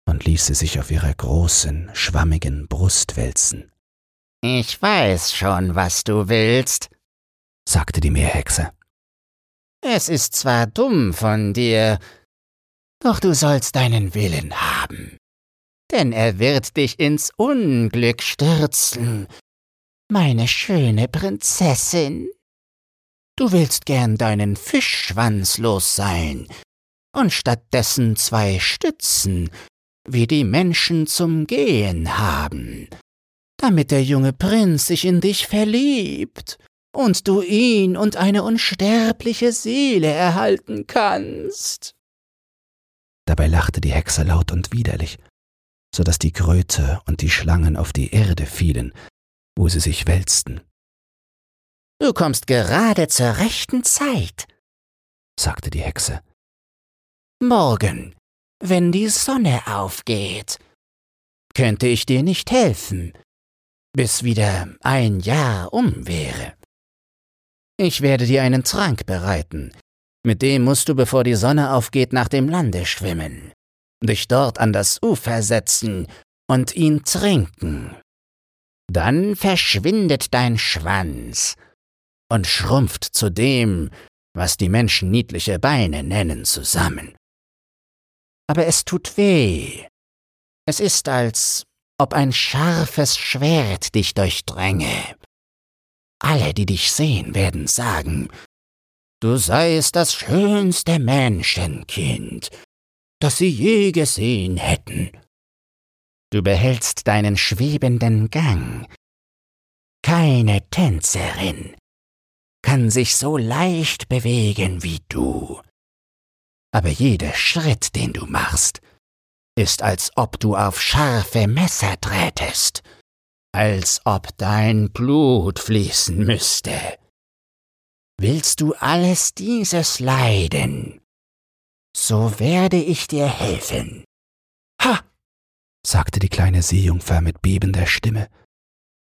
und ließ sie sich auf ihrer großen, schwammigen Brust wälzen. Ich weiß schon, was du willst, sagte die Meerhexe. Es ist zwar dumm von dir, doch du sollst deinen Willen haben, denn er wird dich ins Unglück stürzen, meine schöne Prinzessin. Du willst gern deinen Fischschwanz los sein und stattdessen zwei Stützen, wie die Menschen zum Gehen haben, damit der junge Prinz sich in dich verliebt und du ihn und eine unsterbliche Seele erhalten kannst. Dabei lachte die Hexe laut und widerlich, so dass die Kröte und die Schlangen auf die Erde fielen, wo sie sich wälzten. Du kommst gerade zur rechten Zeit, sagte die Hexe. Morgen, wenn die Sonne aufgeht, könnte ich dir nicht helfen, bis wieder ein Jahr um wäre. Ich werde dir einen Trank bereiten. Mit dem musst du, bevor die Sonne aufgeht, nach dem Lande schwimmen, dich dort an das Ufer setzen und ihn trinken. Dann verschwindet dein Schwanz und schrumpft zu dem, was die Menschen niedliche Beine nennen, zusammen. Aber es tut weh. Es ist, als ob ein scharfes Schwert dich durchdränge. Alle, die dich sehen, werden sagen, du seist das schönste Menschenkind, das sie je gesehen hätten. Du behältst deinen schwebenden Gang. Keine Tänzerin kann sich so leicht bewegen wie du. Aber jeder Schritt, den du machst, ist, als ob du auf scharfe Messer trätest als ob dein Blut fließen müsste. Willst du alles dieses leiden? So werde ich dir helfen. Ha! sagte die kleine Seejungfer mit bebender Stimme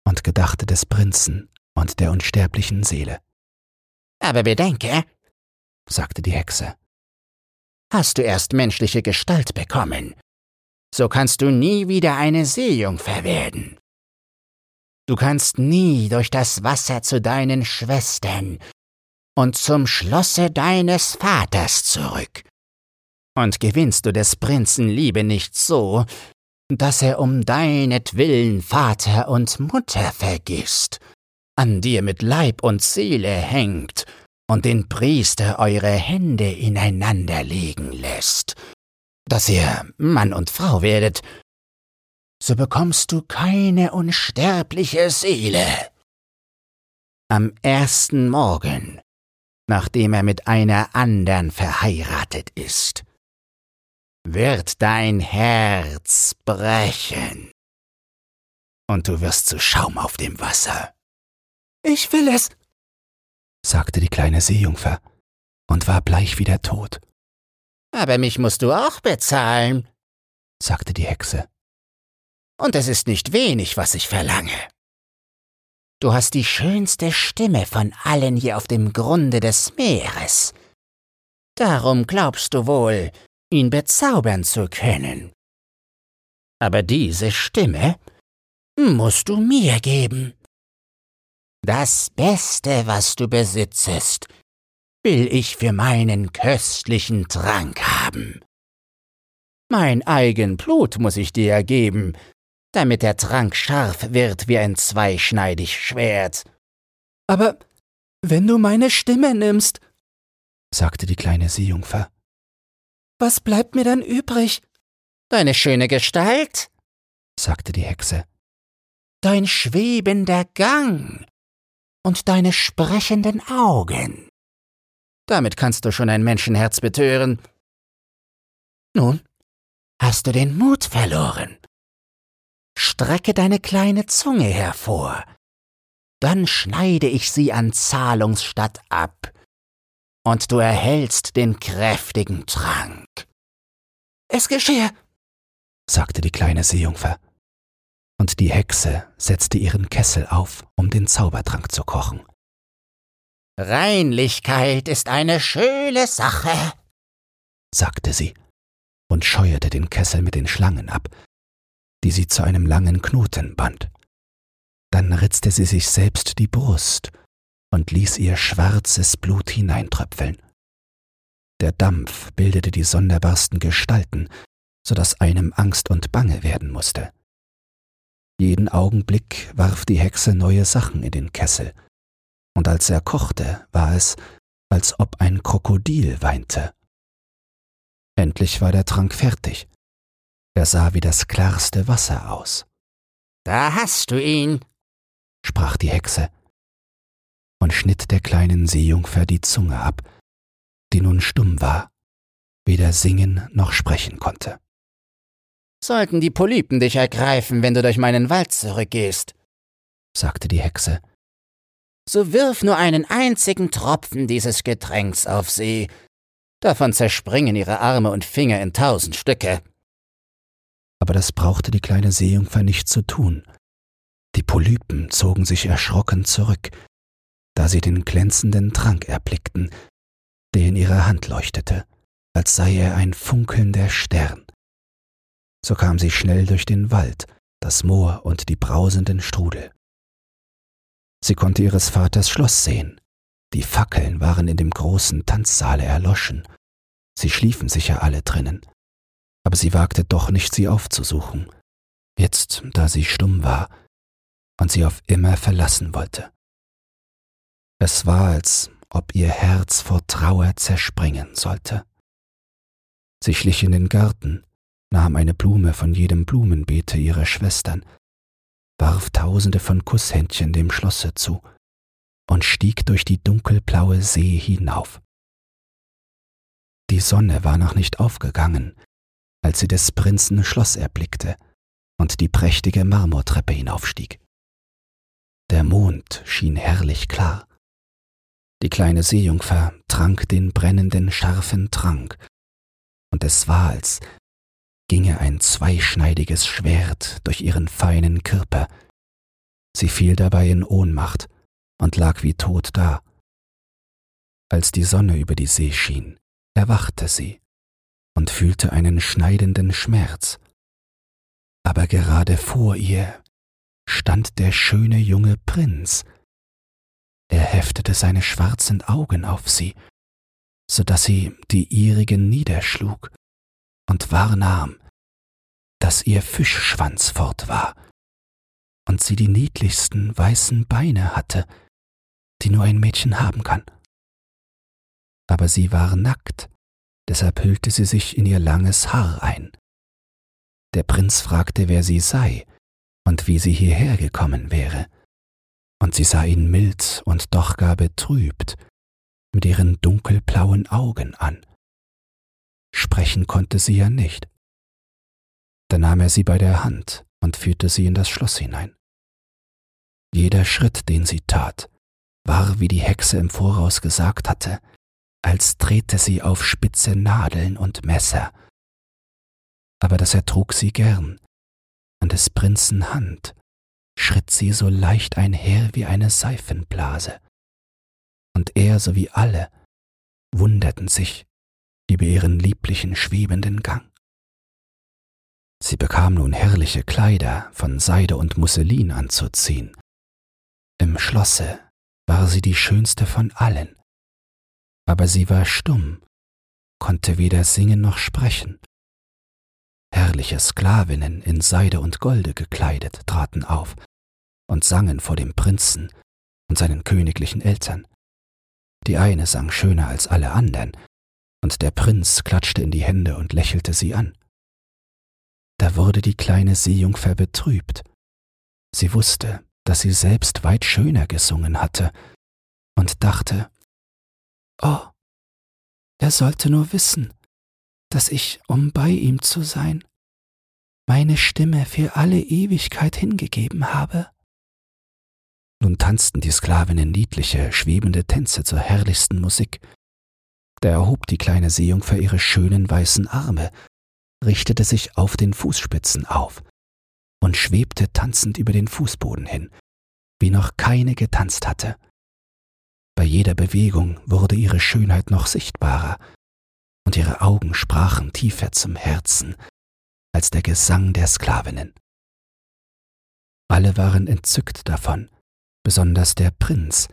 und gedachte des Prinzen und der unsterblichen Seele. Aber bedenke, sagte die Hexe, hast du erst menschliche Gestalt bekommen, so kannst du nie wieder eine Seejungfer werden. Du kannst nie durch das Wasser zu deinen Schwestern und zum Schlosse deines Vaters zurück. Und gewinnst du des Prinzen Liebe nicht so, dass er um deinetwillen Vater und Mutter vergisst, an dir mit Leib und Seele hängt und den Priester eure Hände ineinander legen lässt, dass ihr Mann und Frau werdet, so bekommst du keine unsterbliche Seele. Am ersten Morgen, nachdem er mit einer andern verheiratet ist, wird dein Herz brechen. Und du wirst zu Schaum auf dem Wasser. Ich will es, sagte die kleine Seejungfer und war bleich wie der Tod. Aber mich musst du auch bezahlen, sagte die Hexe. Und es ist nicht wenig, was ich verlange. Du hast die schönste Stimme von allen hier auf dem Grunde des Meeres. Darum glaubst du wohl, ihn bezaubern zu können. Aber diese Stimme musst du mir geben. Das Beste, was du besitzest, will ich für meinen köstlichen Trank haben. Mein eigen Blut muss ich dir geben, damit der Trank scharf wird wie ein zweischneidig Schwert. Aber wenn du meine Stimme nimmst, sagte die kleine Seejungfer, was bleibt mir dann übrig? Deine schöne Gestalt, sagte die Hexe. Dein schwebender Gang und deine sprechenden Augen. Damit kannst du schon ein Menschenherz betören. Nun, hast du den Mut verloren? Strecke deine kleine Zunge hervor, dann schneide ich sie an Zahlungsstatt ab und du erhältst den kräftigen Trank. Es geschehe, sagte die kleine Seejungfer. Und die Hexe setzte ihren Kessel auf, um den Zaubertrank zu kochen. Reinlichkeit ist eine schöne Sache, sagte sie und scheuerte den Kessel mit den Schlangen ab, die sie zu einem langen Knoten band. Dann ritzte sie sich selbst die Brust und ließ ihr schwarzes Blut hineintröpfeln. Der Dampf bildete die sonderbarsten Gestalten, so dass einem Angst und Bange werden musste. Jeden Augenblick warf die Hexe neue Sachen in den Kessel, und als er kochte, war es, als ob ein Krokodil weinte. Endlich war der Trank fertig. Er sah wie das klarste Wasser aus. Da hast du ihn, sprach die Hexe und schnitt der kleinen Seejungfer die Zunge ab, die nun stumm war, weder singen noch sprechen konnte. Sollten die Polypen dich ergreifen, wenn du durch meinen Wald zurückgehst, sagte die Hexe, so wirf nur einen einzigen Tropfen dieses Getränks auf sie, davon zerspringen ihre Arme und Finger in tausend Stücke. Aber das brauchte die kleine Seejungfer nicht zu tun. Die Polypen zogen sich erschrocken zurück, da sie den glänzenden Trank erblickten, der in ihrer Hand leuchtete, als sei er ein funkelnder Stern. So kam sie schnell durch den Wald, das Moor und die brausenden Strudel. Sie konnte ihres Vaters Schloss sehen. Die Fackeln waren in dem großen Tanzsaale erloschen. Sie schliefen sicher alle drinnen. Aber sie wagte doch nicht, sie aufzusuchen, jetzt da sie stumm war und sie auf immer verlassen wollte. Es war, als ob ihr Herz vor Trauer zerspringen sollte. Sie schlich in den Garten, nahm eine Blume von jedem Blumenbeete ihrer Schwestern, warf tausende von Kusshändchen dem Schlosse zu und stieg durch die dunkelblaue See hinauf. Die Sonne war noch nicht aufgegangen, als sie des Prinzen Schloss erblickte und die prächtige Marmortreppe hinaufstieg. Der Mond schien herrlich klar, die kleine Seejungfer trank den brennenden, scharfen Trank, und es war, als ginge ein zweischneidiges Schwert durch ihren feinen Körper. Sie fiel dabei in Ohnmacht und lag wie tot da. Als die Sonne über die See schien, erwachte sie und fühlte einen schneidenden Schmerz. Aber gerade vor ihr stand der schöne junge Prinz. Er heftete seine schwarzen Augen auf sie, so dass sie die ihrigen niederschlug und wahrnahm, dass ihr Fischschwanz fort war und sie die niedlichsten weißen Beine hatte, die nur ein Mädchen haben kann. Aber sie war nackt, deshalb hüllte sie sich in ihr langes Haar ein. Der Prinz fragte, wer sie sei und wie sie hierher gekommen wäre, und sie sah ihn mild und doch gar betrübt mit ihren dunkelblauen Augen an. Sprechen konnte sie ja nicht. Da nahm er sie bei der Hand und führte sie in das Schloss hinein. Jeder Schritt, den sie tat, war, wie die Hexe im Voraus gesagt hatte, als trete sie auf spitze Nadeln und Messer. Aber das ertrug sie gern. An des Prinzen Hand schritt sie so leicht einher wie eine Seifenblase. Und er sowie alle wunderten sich über ihren lieblichen schwebenden Gang. Sie bekam nun herrliche Kleider von Seide und Musselin anzuziehen. Im Schlosse war sie die schönste von allen, aber sie war stumm, konnte weder singen noch sprechen. Herrliche Sklavinnen in Seide und Golde gekleidet traten auf und sangen vor dem Prinzen und seinen königlichen Eltern. Die eine sang schöner als alle andern, und der Prinz klatschte in die Hände und lächelte sie an. Da wurde die kleine Seejungfer betrübt. Sie wusste, dass sie selbst weit schöner gesungen hatte, und dachte, Oh, er sollte nur wissen, dass ich, um bei ihm zu sein, meine Stimme für alle Ewigkeit hingegeben habe. Nun tanzten die Sklavinnen niedliche, schwebende Tänze zur herrlichsten Musik. Da erhob die kleine Seejungfer ihre schönen weißen Arme richtete sich auf den Fußspitzen auf und schwebte tanzend über den Fußboden hin, wie noch keine getanzt hatte. Bei jeder Bewegung wurde ihre Schönheit noch sichtbarer, und ihre Augen sprachen tiefer zum Herzen als der Gesang der Sklavinnen. Alle waren entzückt davon, besonders der Prinz,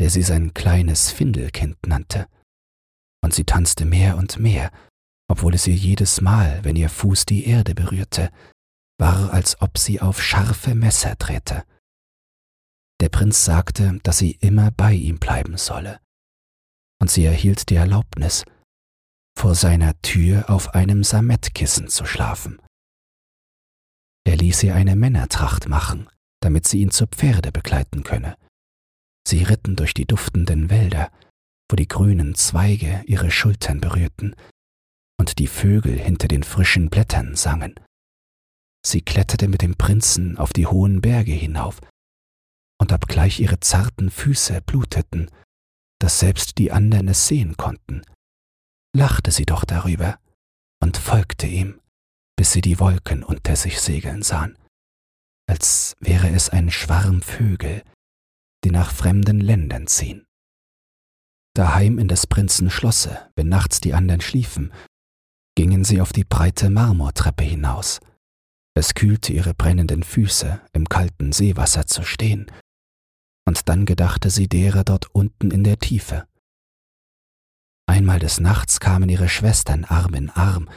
der sie sein kleines Findelkind nannte. Und sie tanzte mehr und mehr, obwohl es ihr jedes Mal, wenn ihr Fuß die Erde berührte, war, als ob sie auf scharfe Messer trete. Der Prinz sagte, dass sie immer bei ihm bleiben solle, und sie erhielt die Erlaubnis, vor seiner Tür auf einem Samettkissen zu schlafen. Er ließ ihr eine Männertracht machen, damit sie ihn zu Pferde begleiten könne. Sie ritten durch die duftenden Wälder, wo die grünen Zweige ihre Schultern berührten und die Vögel hinter den frischen Blättern sangen. Sie kletterte mit dem Prinzen auf die hohen Berge hinauf, und obgleich ihre zarten Füße bluteten, dass selbst die anderen es sehen konnten, lachte sie doch darüber und folgte ihm, bis sie die Wolken unter sich segeln sahen, als wäre es ein Schwarm Vögel, die nach fremden Ländern ziehen. Daheim in des Prinzen Schlosse, wenn nachts die anderen schliefen gingen sie auf die breite Marmortreppe hinaus. Es kühlte ihre brennenden Füße, im kalten Seewasser zu stehen, und dann gedachte sie derer dort unten in der Tiefe. Einmal des Nachts kamen ihre Schwestern Arm in Arm,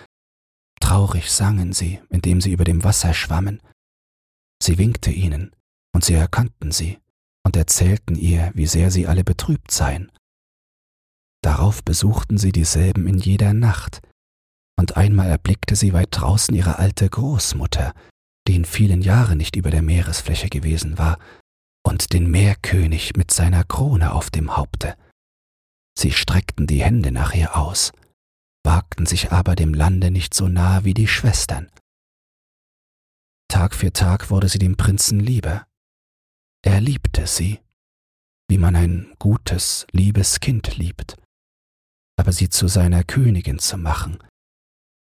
traurig sangen sie, indem sie über dem Wasser schwammen. Sie winkte ihnen, und sie erkannten sie und erzählten ihr, wie sehr sie alle betrübt seien. Darauf besuchten sie dieselben in jeder Nacht, und einmal erblickte sie weit draußen ihre alte Großmutter, die in vielen Jahren nicht über der Meeresfläche gewesen war, und den Meerkönig mit seiner Krone auf dem Haupte. Sie streckten die Hände nach ihr aus, wagten sich aber dem Lande nicht so nahe wie die Schwestern. Tag für Tag wurde sie dem Prinzen lieber. Er liebte sie, wie man ein gutes, liebes Kind liebt. Aber sie zu seiner Königin zu machen,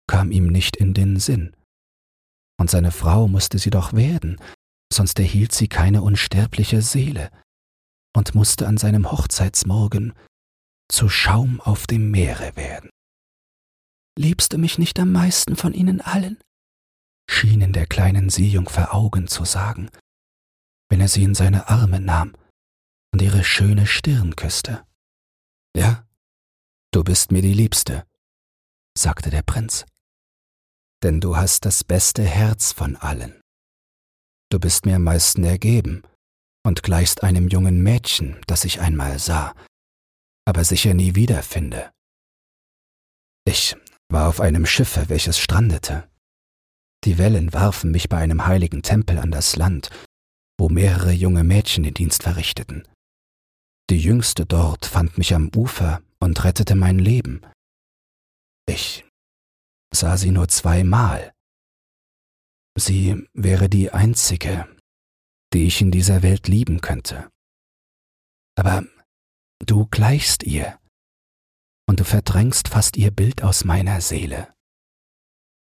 kam ihm nicht in den Sinn. Und seine Frau musste sie doch werden, sonst erhielt sie keine unsterbliche Seele und musste an seinem Hochzeitsmorgen zu Schaum auf dem Meere werden. Liebst du mich nicht am meisten von ihnen allen? schien in der kleinen Seejungfer Augen zu sagen, wenn er sie in seine Arme nahm und ihre schöne Stirn küsste. Ja, du bist mir die Liebste, sagte der Prinz, denn du hast das beste Herz von allen. Du bist mir am meisten ergeben und gleichst einem jungen Mädchen, das ich einmal sah, aber sicher nie wiederfinde. Ich war auf einem Schiffe, welches strandete. Die Wellen warfen mich bei einem heiligen Tempel an das Land, wo mehrere junge Mädchen den Dienst verrichteten. Die jüngste dort fand mich am Ufer und rettete mein Leben. Ich sah sie nur zweimal. Sie wäre die einzige, die ich in dieser Welt lieben könnte. Aber du gleichst ihr, und du verdrängst fast ihr Bild aus meiner Seele.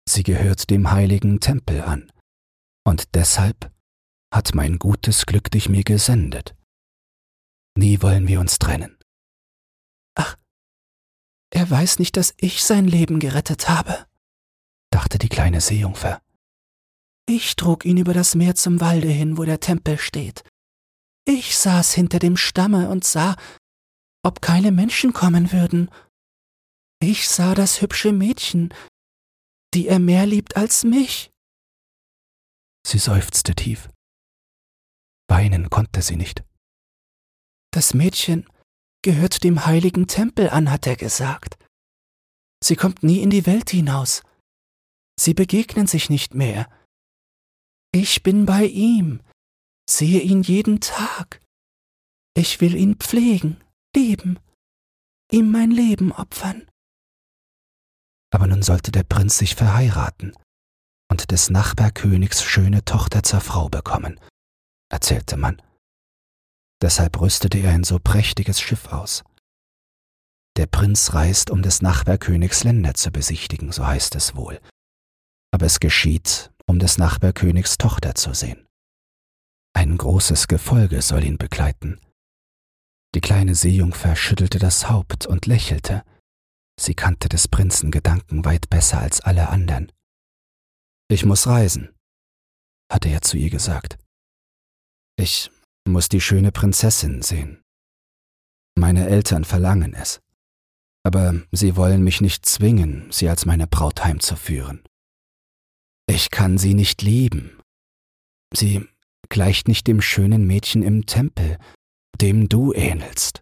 Sie gehört dem heiligen Tempel an, und deshalb hat mein gutes Glück dich mir gesendet. Nie wollen wir uns trennen. Ach, er weiß nicht, dass ich sein Leben gerettet habe, dachte die kleine Seejungfer. Ich trug ihn über das Meer zum Walde hin, wo der Tempel steht. Ich saß hinter dem Stamme und sah, ob keine Menschen kommen würden. Ich sah das hübsche Mädchen, die er mehr liebt als mich. Sie seufzte tief. Weinen konnte sie nicht. Das Mädchen gehört dem heiligen Tempel an, hat er gesagt. Sie kommt nie in die Welt hinaus. Sie begegnen sich nicht mehr. Ich bin bei ihm, sehe ihn jeden Tag. Ich will ihn pflegen, lieben, ihm mein Leben opfern. Aber nun sollte der Prinz sich verheiraten und des Nachbarkönigs schöne Tochter zur Frau bekommen, erzählte man. Deshalb rüstete er ein so prächtiges Schiff aus. Der Prinz reist, um des Nachbarkönigs Länder zu besichtigen, so heißt es wohl. Aber es geschieht, um des Nachbarkönigs Tochter zu sehen. Ein großes Gefolge soll ihn begleiten. Die kleine Seejungfer schüttelte das Haupt und lächelte. Sie kannte des Prinzen Gedanken weit besser als alle anderen. Ich muss reisen, hatte er zu ihr gesagt. Ich muss die schöne Prinzessin sehen. Meine Eltern verlangen es, aber sie wollen mich nicht zwingen, sie als meine Braut heimzuführen. Ich kann sie nicht lieben. Sie gleicht nicht dem schönen Mädchen im Tempel, dem du ähnelst.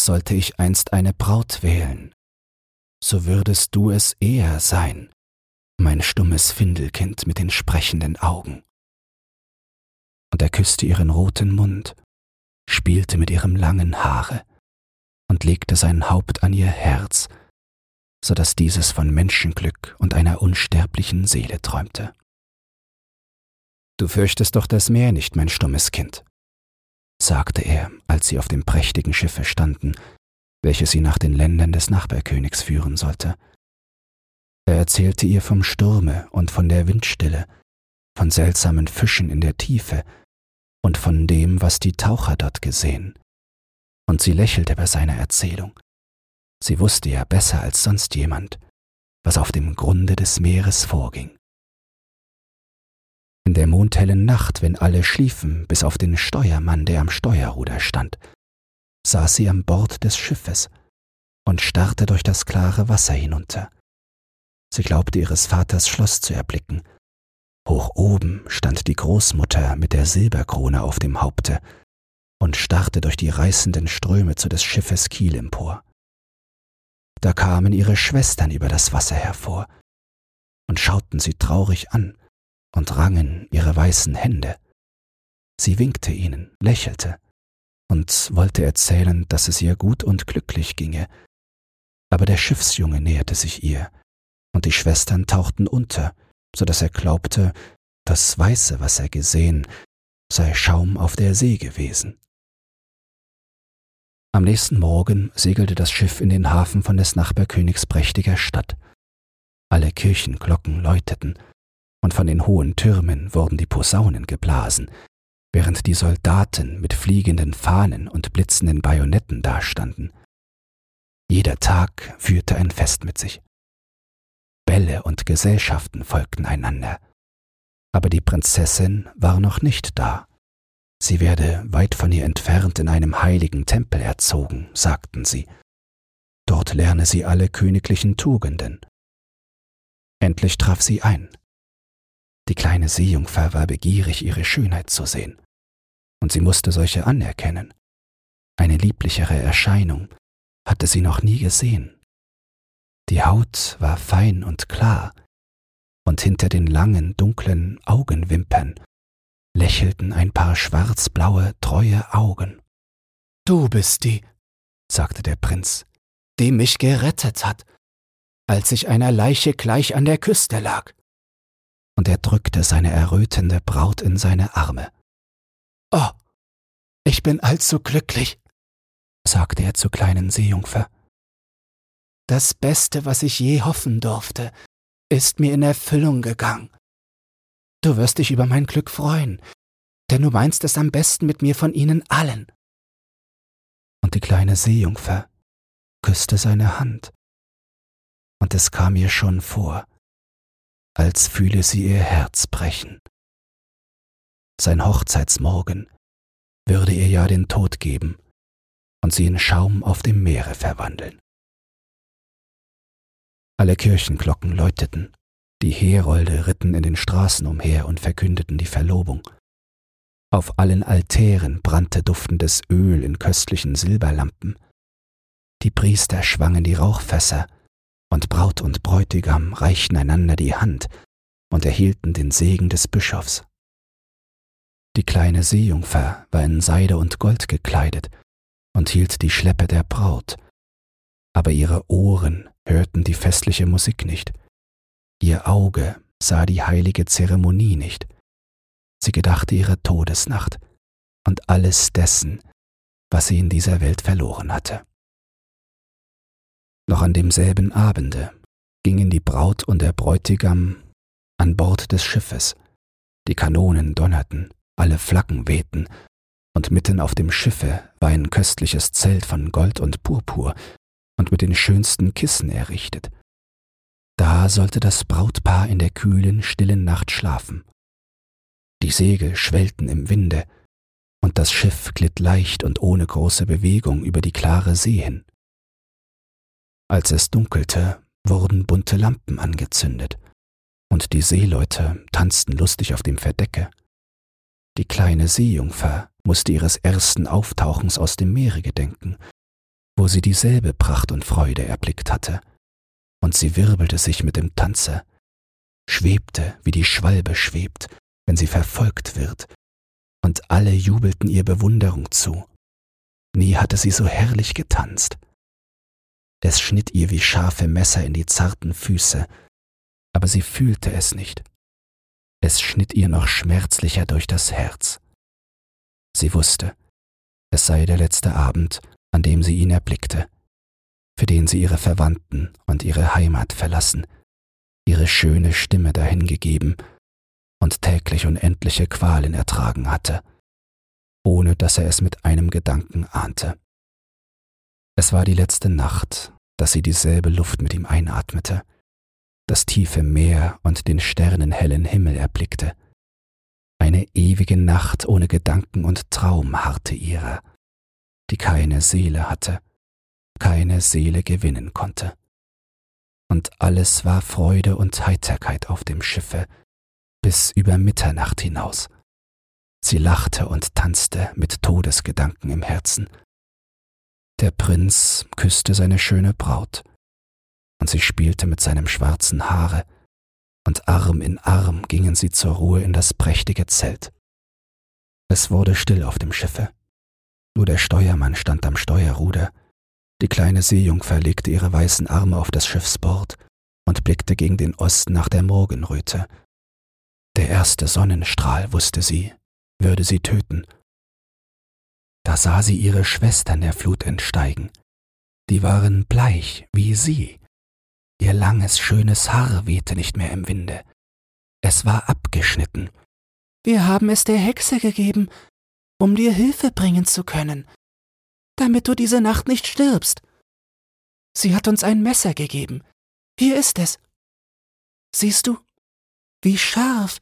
Sollte ich einst eine Braut wählen, so würdest du es eher sein, mein stummes Findelkind mit den sprechenden Augen und er küsste ihren roten Mund, spielte mit ihrem langen Haare und legte sein Haupt an ihr Herz, so dass dieses von Menschenglück und einer unsterblichen Seele träumte. Du fürchtest doch das Meer nicht, mein stummes Kind, sagte er, als sie auf dem prächtigen Schiffe standen, welches sie nach den Ländern des Nachbarkönigs führen sollte. Er erzählte ihr vom Sturme und von der Windstille, von seltsamen Fischen in der Tiefe und von dem, was die Taucher dort gesehen. Und sie lächelte bei seiner Erzählung. Sie wusste ja besser als sonst jemand, was auf dem Grunde des Meeres vorging. In der mondhellen Nacht, wenn alle schliefen, bis auf den Steuermann, der am Steuerruder stand, saß sie am Bord des Schiffes und starrte durch das klare Wasser hinunter. Sie glaubte ihres Vaters Schloss zu erblicken, Hoch oben stand die Großmutter mit der Silberkrone auf dem Haupte und starrte durch die reißenden Ströme zu des Schiffes Kiel empor. Da kamen ihre Schwestern über das Wasser hervor und schauten sie traurig an und rangen ihre weißen Hände. Sie winkte ihnen, lächelte und wollte erzählen, dass es ihr gut und glücklich ginge. Aber der Schiffsjunge näherte sich ihr, und die Schwestern tauchten unter, so dass er glaubte, das Weiße, was er gesehen, sei Schaum auf der See gewesen. Am nächsten Morgen segelte das Schiff in den Hafen von des Nachbarkönigs prächtiger Stadt. Alle Kirchenglocken läuteten, und von den hohen Türmen wurden die Posaunen geblasen, während die Soldaten mit fliegenden Fahnen und blitzenden Bajonetten dastanden. Jeder Tag führte ein Fest mit sich. Bälle und Gesellschaften folgten einander. Aber die Prinzessin war noch nicht da. Sie werde weit von ihr entfernt in einem heiligen Tempel erzogen, sagten sie. Dort lerne sie alle königlichen Tugenden. Endlich traf sie ein. Die kleine Seejungfer war begierig, ihre Schönheit zu sehen. Und sie musste solche anerkennen. Eine lieblichere Erscheinung hatte sie noch nie gesehen. Die Haut war fein und klar, und hinter den langen, dunklen Augenwimpern lächelten ein paar schwarzblaue, treue Augen. Du bist die, sagte der Prinz, die mich gerettet hat, als ich einer Leiche gleich an der Küste lag. Und er drückte seine errötende Braut in seine Arme. Oh, ich bin allzu glücklich, sagte er zur kleinen Seejungfer. Das Beste, was ich je hoffen durfte, ist mir in Erfüllung gegangen. Du wirst dich über mein Glück freuen, denn du meinst es am besten mit mir von ihnen allen. Und die kleine Seejungfer küsste seine Hand, und es kam ihr schon vor, als fühle sie ihr Herz brechen. Sein Hochzeitsmorgen würde ihr ja den Tod geben und sie in Schaum auf dem Meere verwandeln. Alle Kirchenglocken läuteten, die Herolde ritten in den Straßen umher und verkündeten die Verlobung. Auf allen Altären brannte duftendes Öl in köstlichen Silberlampen. Die Priester schwangen die Rauchfässer, und Braut und Bräutigam reichten einander die Hand und erhielten den Segen des Bischofs. Die kleine Seejungfer war in Seide und Gold gekleidet und hielt die Schleppe der Braut, aber ihre Ohren hörten die festliche Musik nicht Ihr Auge sah die heilige Zeremonie nicht. Sie gedachte ihrer Todesnacht und alles dessen, was sie in dieser Welt verloren hatte. Noch an demselben Abende gingen die Braut und der Bräutigam an Bord des Schiffes. Die Kanonen donnerten, alle Flaggen wehten, und mitten auf dem Schiffe war ein köstliches Zelt von Gold und Purpur und mit den schönsten Kissen errichtet. Da sollte das Brautpaar in der kühlen, stillen Nacht schlafen. Die Segel schwellten im Winde, und das Schiff glitt leicht und ohne große Bewegung über die klare See hin. Als es dunkelte, wurden bunte Lampen angezündet, und die Seeleute tanzten lustig auf dem Verdecke. Die kleine Seejungfer musste ihres ersten Auftauchens aus dem Meere gedenken, wo sie dieselbe Pracht und Freude erblickt hatte und sie wirbelte sich mit dem Tanze, schwebte, wie die Schwalbe schwebt, wenn sie verfolgt wird, und alle jubelten ihr Bewunderung zu. Nie hatte sie so herrlich getanzt. Es schnitt ihr wie scharfe Messer in die zarten Füße, aber sie fühlte es nicht. Es schnitt ihr noch schmerzlicher durch das Herz. Sie wusste, es sei der letzte Abend, an dem sie ihn erblickte für den sie ihre Verwandten und ihre Heimat verlassen, ihre schöne Stimme dahingegeben und täglich unendliche Qualen ertragen hatte, ohne dass er es mit einem Gedanken ahnte. Es war die letzte Nacht, dass sie dieselbe Luft mit ihm einatmete, das tiefe Meer und den sternenhellen Himmel erblickte. Eine ewige Nacht ohne Gedanken und Traum harrte ihrer, die keine Seele hatte keine Seele gewinnen konnte. Und alles war Freude und Heiterkeit auf dem Schiffe, bis über Mitternacht hinaus. Sie lachte und tanzte mit Todesgedanken im Herzen. Der Prinz küsste seine schöne Braut, und sie spielte mit seinem schwarzen Haare, und Arm in Arm gingen sie zur Ruhe in das prächtige Zelt. Es wurde still auf dem Schiffe. Nur der Steuermann stand am Steuerruder die kleine Seejungfer legte ihre weißen Arme auf das Schiffsbord und blickte gegen den Osten nach der Morgenröte. Der erste Sonnenstrahl, wusste sie, würde sie töten. Da sah sie ihre Schwestern der Flut entsteigen. Die waren bleich wie sie. Ihr langes, schönes Haar wehte nicht mehr im Winde. Es war abgeschnitten. Wir haben es der Hexe gegeben, um dir Hilfe bringen zu können, damit du diese Nacht nicht stirbst. Sie hat uns ein Messer gegeben. Hier ist es. Siehst du, wie scharf.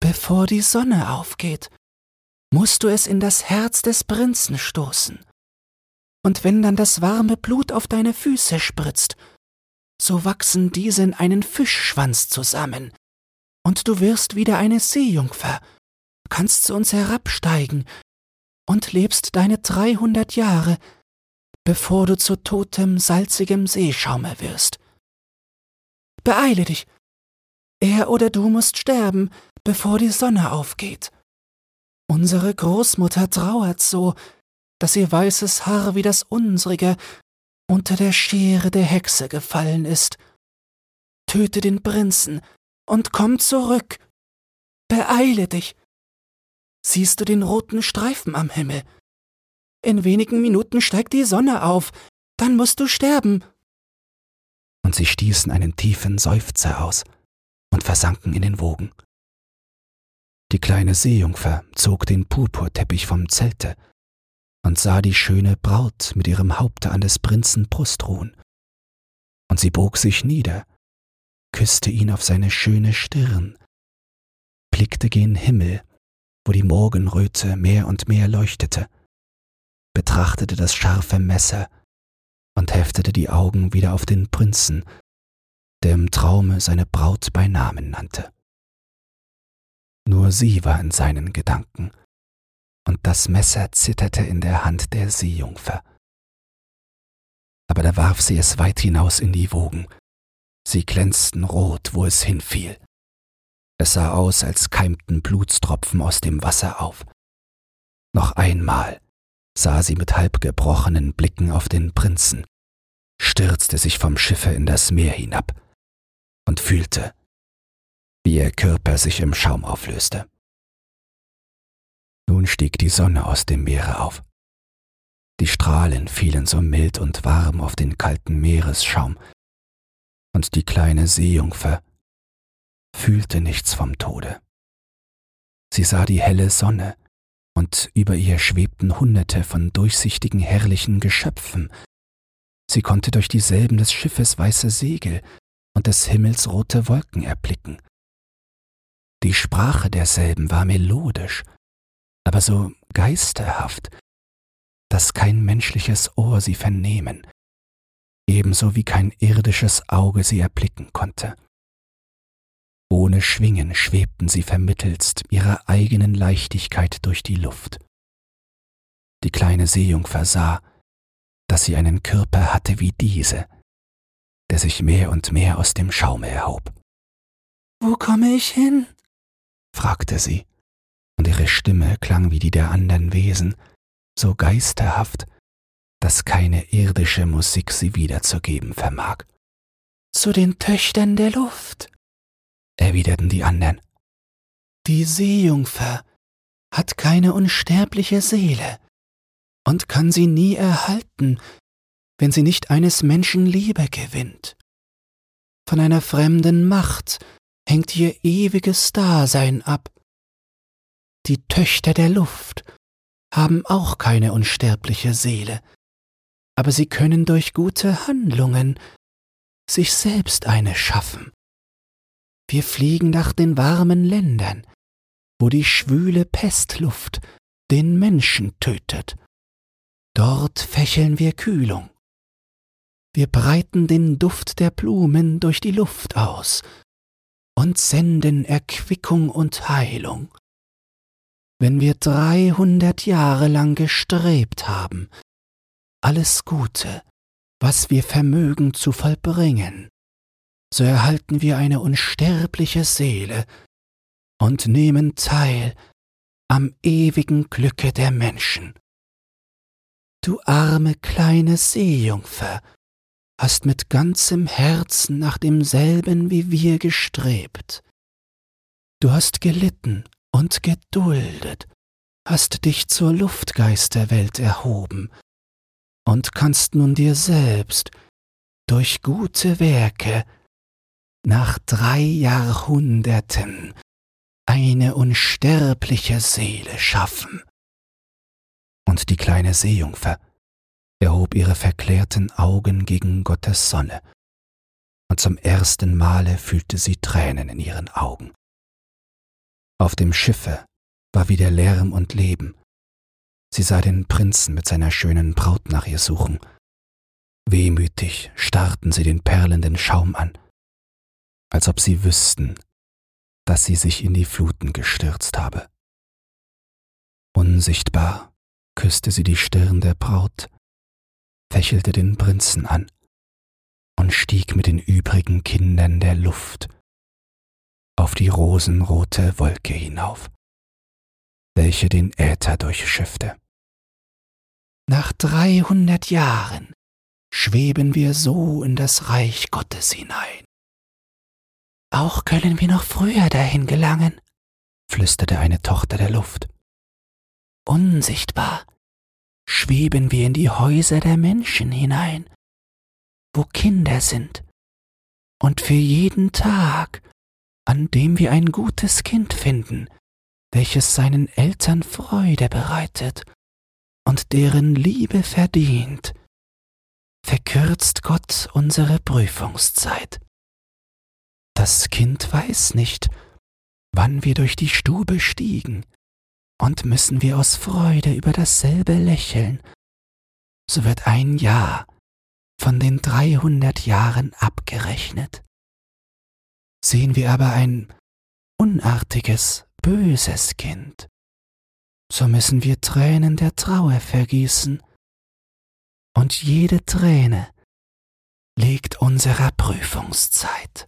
Bevor die Sonne aufgeht, musst du es in das Herz des Prinzen stoßen. Und wenn dann das warme Blut auf deine Füße spritzt, so wachsen diese in einen Fischschwanz zusammen, und du wirst wieder eine Seejungfer, kannst zu uns herabsteigen und lebst deine dreihundert Jahre bevor du zu totem, salzigem Seeschaume wirst. Beeile dich. Er oder du musst sterben, bevor die Sonne aufgeht. Unsere Großmutter trauert so, dass ihr weißes Haar wie das unsrige unter der Schere der Hexe gefallen ist. Töte den Prinzen und komm zurück. Beeile dich. Siehst du den roten Streifen am Himmel? In wenigen Minuten steigt die Sonne auf, dann musst du sterben. Und sie stießen einen tiefen Seufzer aus und versanken in den Wogen. Die kleine Seejungfer zog den Purpurteppich vom Zelte und sah die schöne Braut mit ihrem Haupte an des Prinzen Brust ruhen. Und sie bog sich nieder, küsste ihn auf seine schöne Stirn, blickte gen Himmel, wo die Morgenröte mehr und mehr leuchtete, betrachtete das scharfe Messer und heftete die Augen wieder auf den Prinzen, der im Traume seine Braut bei Namen nannte. Nur sie war in seinen Gedanken, und das Messer zitterte in der Hand der Seejungfer. Aber da warf sie es weit hinaus in die Wogen. Sie glänzten rot, wo es hinfiel. Es sah aus, als keimten Blutstropfen aus dem Wasser auf. Noch einmal sah sie mit halbgebrochenen Blicken auf den Prinzen, stürzte sich vom Schiffe in das Meer hinab und fühlte, wie ihr Körper sich im Schaum auflöste. Nun stieg die Sonne aus dem Meere auf. Die Strahlen fielen so mild und warm auf den kalten Meeresschaum, und die kleine Seejungfer fühlte nichts vom Tode. Sie sah die helle Sonne, und über ihr schwebten Hunderte von durchsichtigen herrlichen Geschöpfen. Sie konnte durch dieselben des Schiffes weiße Segel und des Himmels rote Wolken erblicken. Die Sprache derselben war melodisch, aber so geisterhaft, dass kein menschliches Ohr sie vernehmen, ebenso wie kein irdisches Auge sie erblicken konnte. Ohne Schwingen schwebten sie vermittelst ihrer eigenen Leichtigkeit durch die Luft. Die kleine Seejungfer sah, dass sie einen Körper hatte wie diese, der sich mehr und mehr aus dem Schaume erhob. Wo komme ich hin? fragte sie, und ihre Stimme klang wie die der andern Wesen, so geisterhaft, dass keine irdische Musik sie wiederzugeben vermag. Zu den Töchtern der Luft, erwiderten die anderen. Die Seejungfer hat keine unsterbliche Seele und kann sie nie erhalten, wenn sie nicht eines Menschen Liebe gewinnt. Von einer fremden Macht hängt ihr ewiges Dasein ab. Die Töchter der Luft haben auch keine unsterbliche Seele, aber sie können durch gute Handlungen sich selbst eine schaffen. Wir fliegen nach den warmen Ländern, wo die schwüle Pestluft den Menschen tötet. Dort fächeln wir Kühlung. Wir breiten den Duft der Blumen durch die Luft aus und senden Erquickung und Heilung. Wenn wir dreihundert Jahre lang gestrebt haben, alles Gute, was wir vermögen zu vollbringen, so erhalten wir eine unsterbliche Seele und nehmen teil am ewigen Glücke der Menschen. Du arme kleine Seejungfer, hast mit ganzem Herzen nach demselben wie wir gestrebt. Du hast gelitten und geduldet, hast dich zur Luftgeisterwelt erhoben und kannst nun dir selbst durch gute Werke nach drei Jahrhunderten eine unsterbliche Seele schaffen. Und die kleine Seejungfer erhob ihre verklärten Augen gegen Gottes Sonne, und zum ersten Male fühlte sie Tränen in ihren Augen. Auf dem Schiffe war wieder Lärm und Leben. Sie sah den Prinzen mit seiner schönen Braut nach ihr suchen. Wehmütig starrten sie den perlenden Schaum an, als ob sie wüssten, dass sie sich in die Fluten gestürzt habe. Unsichtbar küsste sie die Stirn der Braut, fächelte den Prinzen an und stieg mit den übrigen Kindern der Luft auf die rosenrote Wolke hinauf, welche den Äther durchschiffte. Nach dreihundert Jahren schweben wir so in das Reich Gottes hinein. Auch können wir noch früher dahin gelangen, flüsterte eine Tochter der Luft. Unsichtbar schweben wir in die Häuser der Menschen hinein, wo Kinder sind, und für jeden Tag, an dem wir ein gutes Kind finden, welches seinen Eltern Freude bereitet und deren Liebe verdient, verkürzt Gott unsere Prüfungszeit. Das Kind weiß nicht, wann wir durch die Stube stiegen, und müssen wir aus Freude über dasselbe lächeln, so wird ein Jahr von den dreihundert Jahren abgerechnet. Sehen wir aber ein unartiges, böses Kind, so müssen wir Tränen der Trauer vergießen, und jede Träne legt unserer Prüfungszeit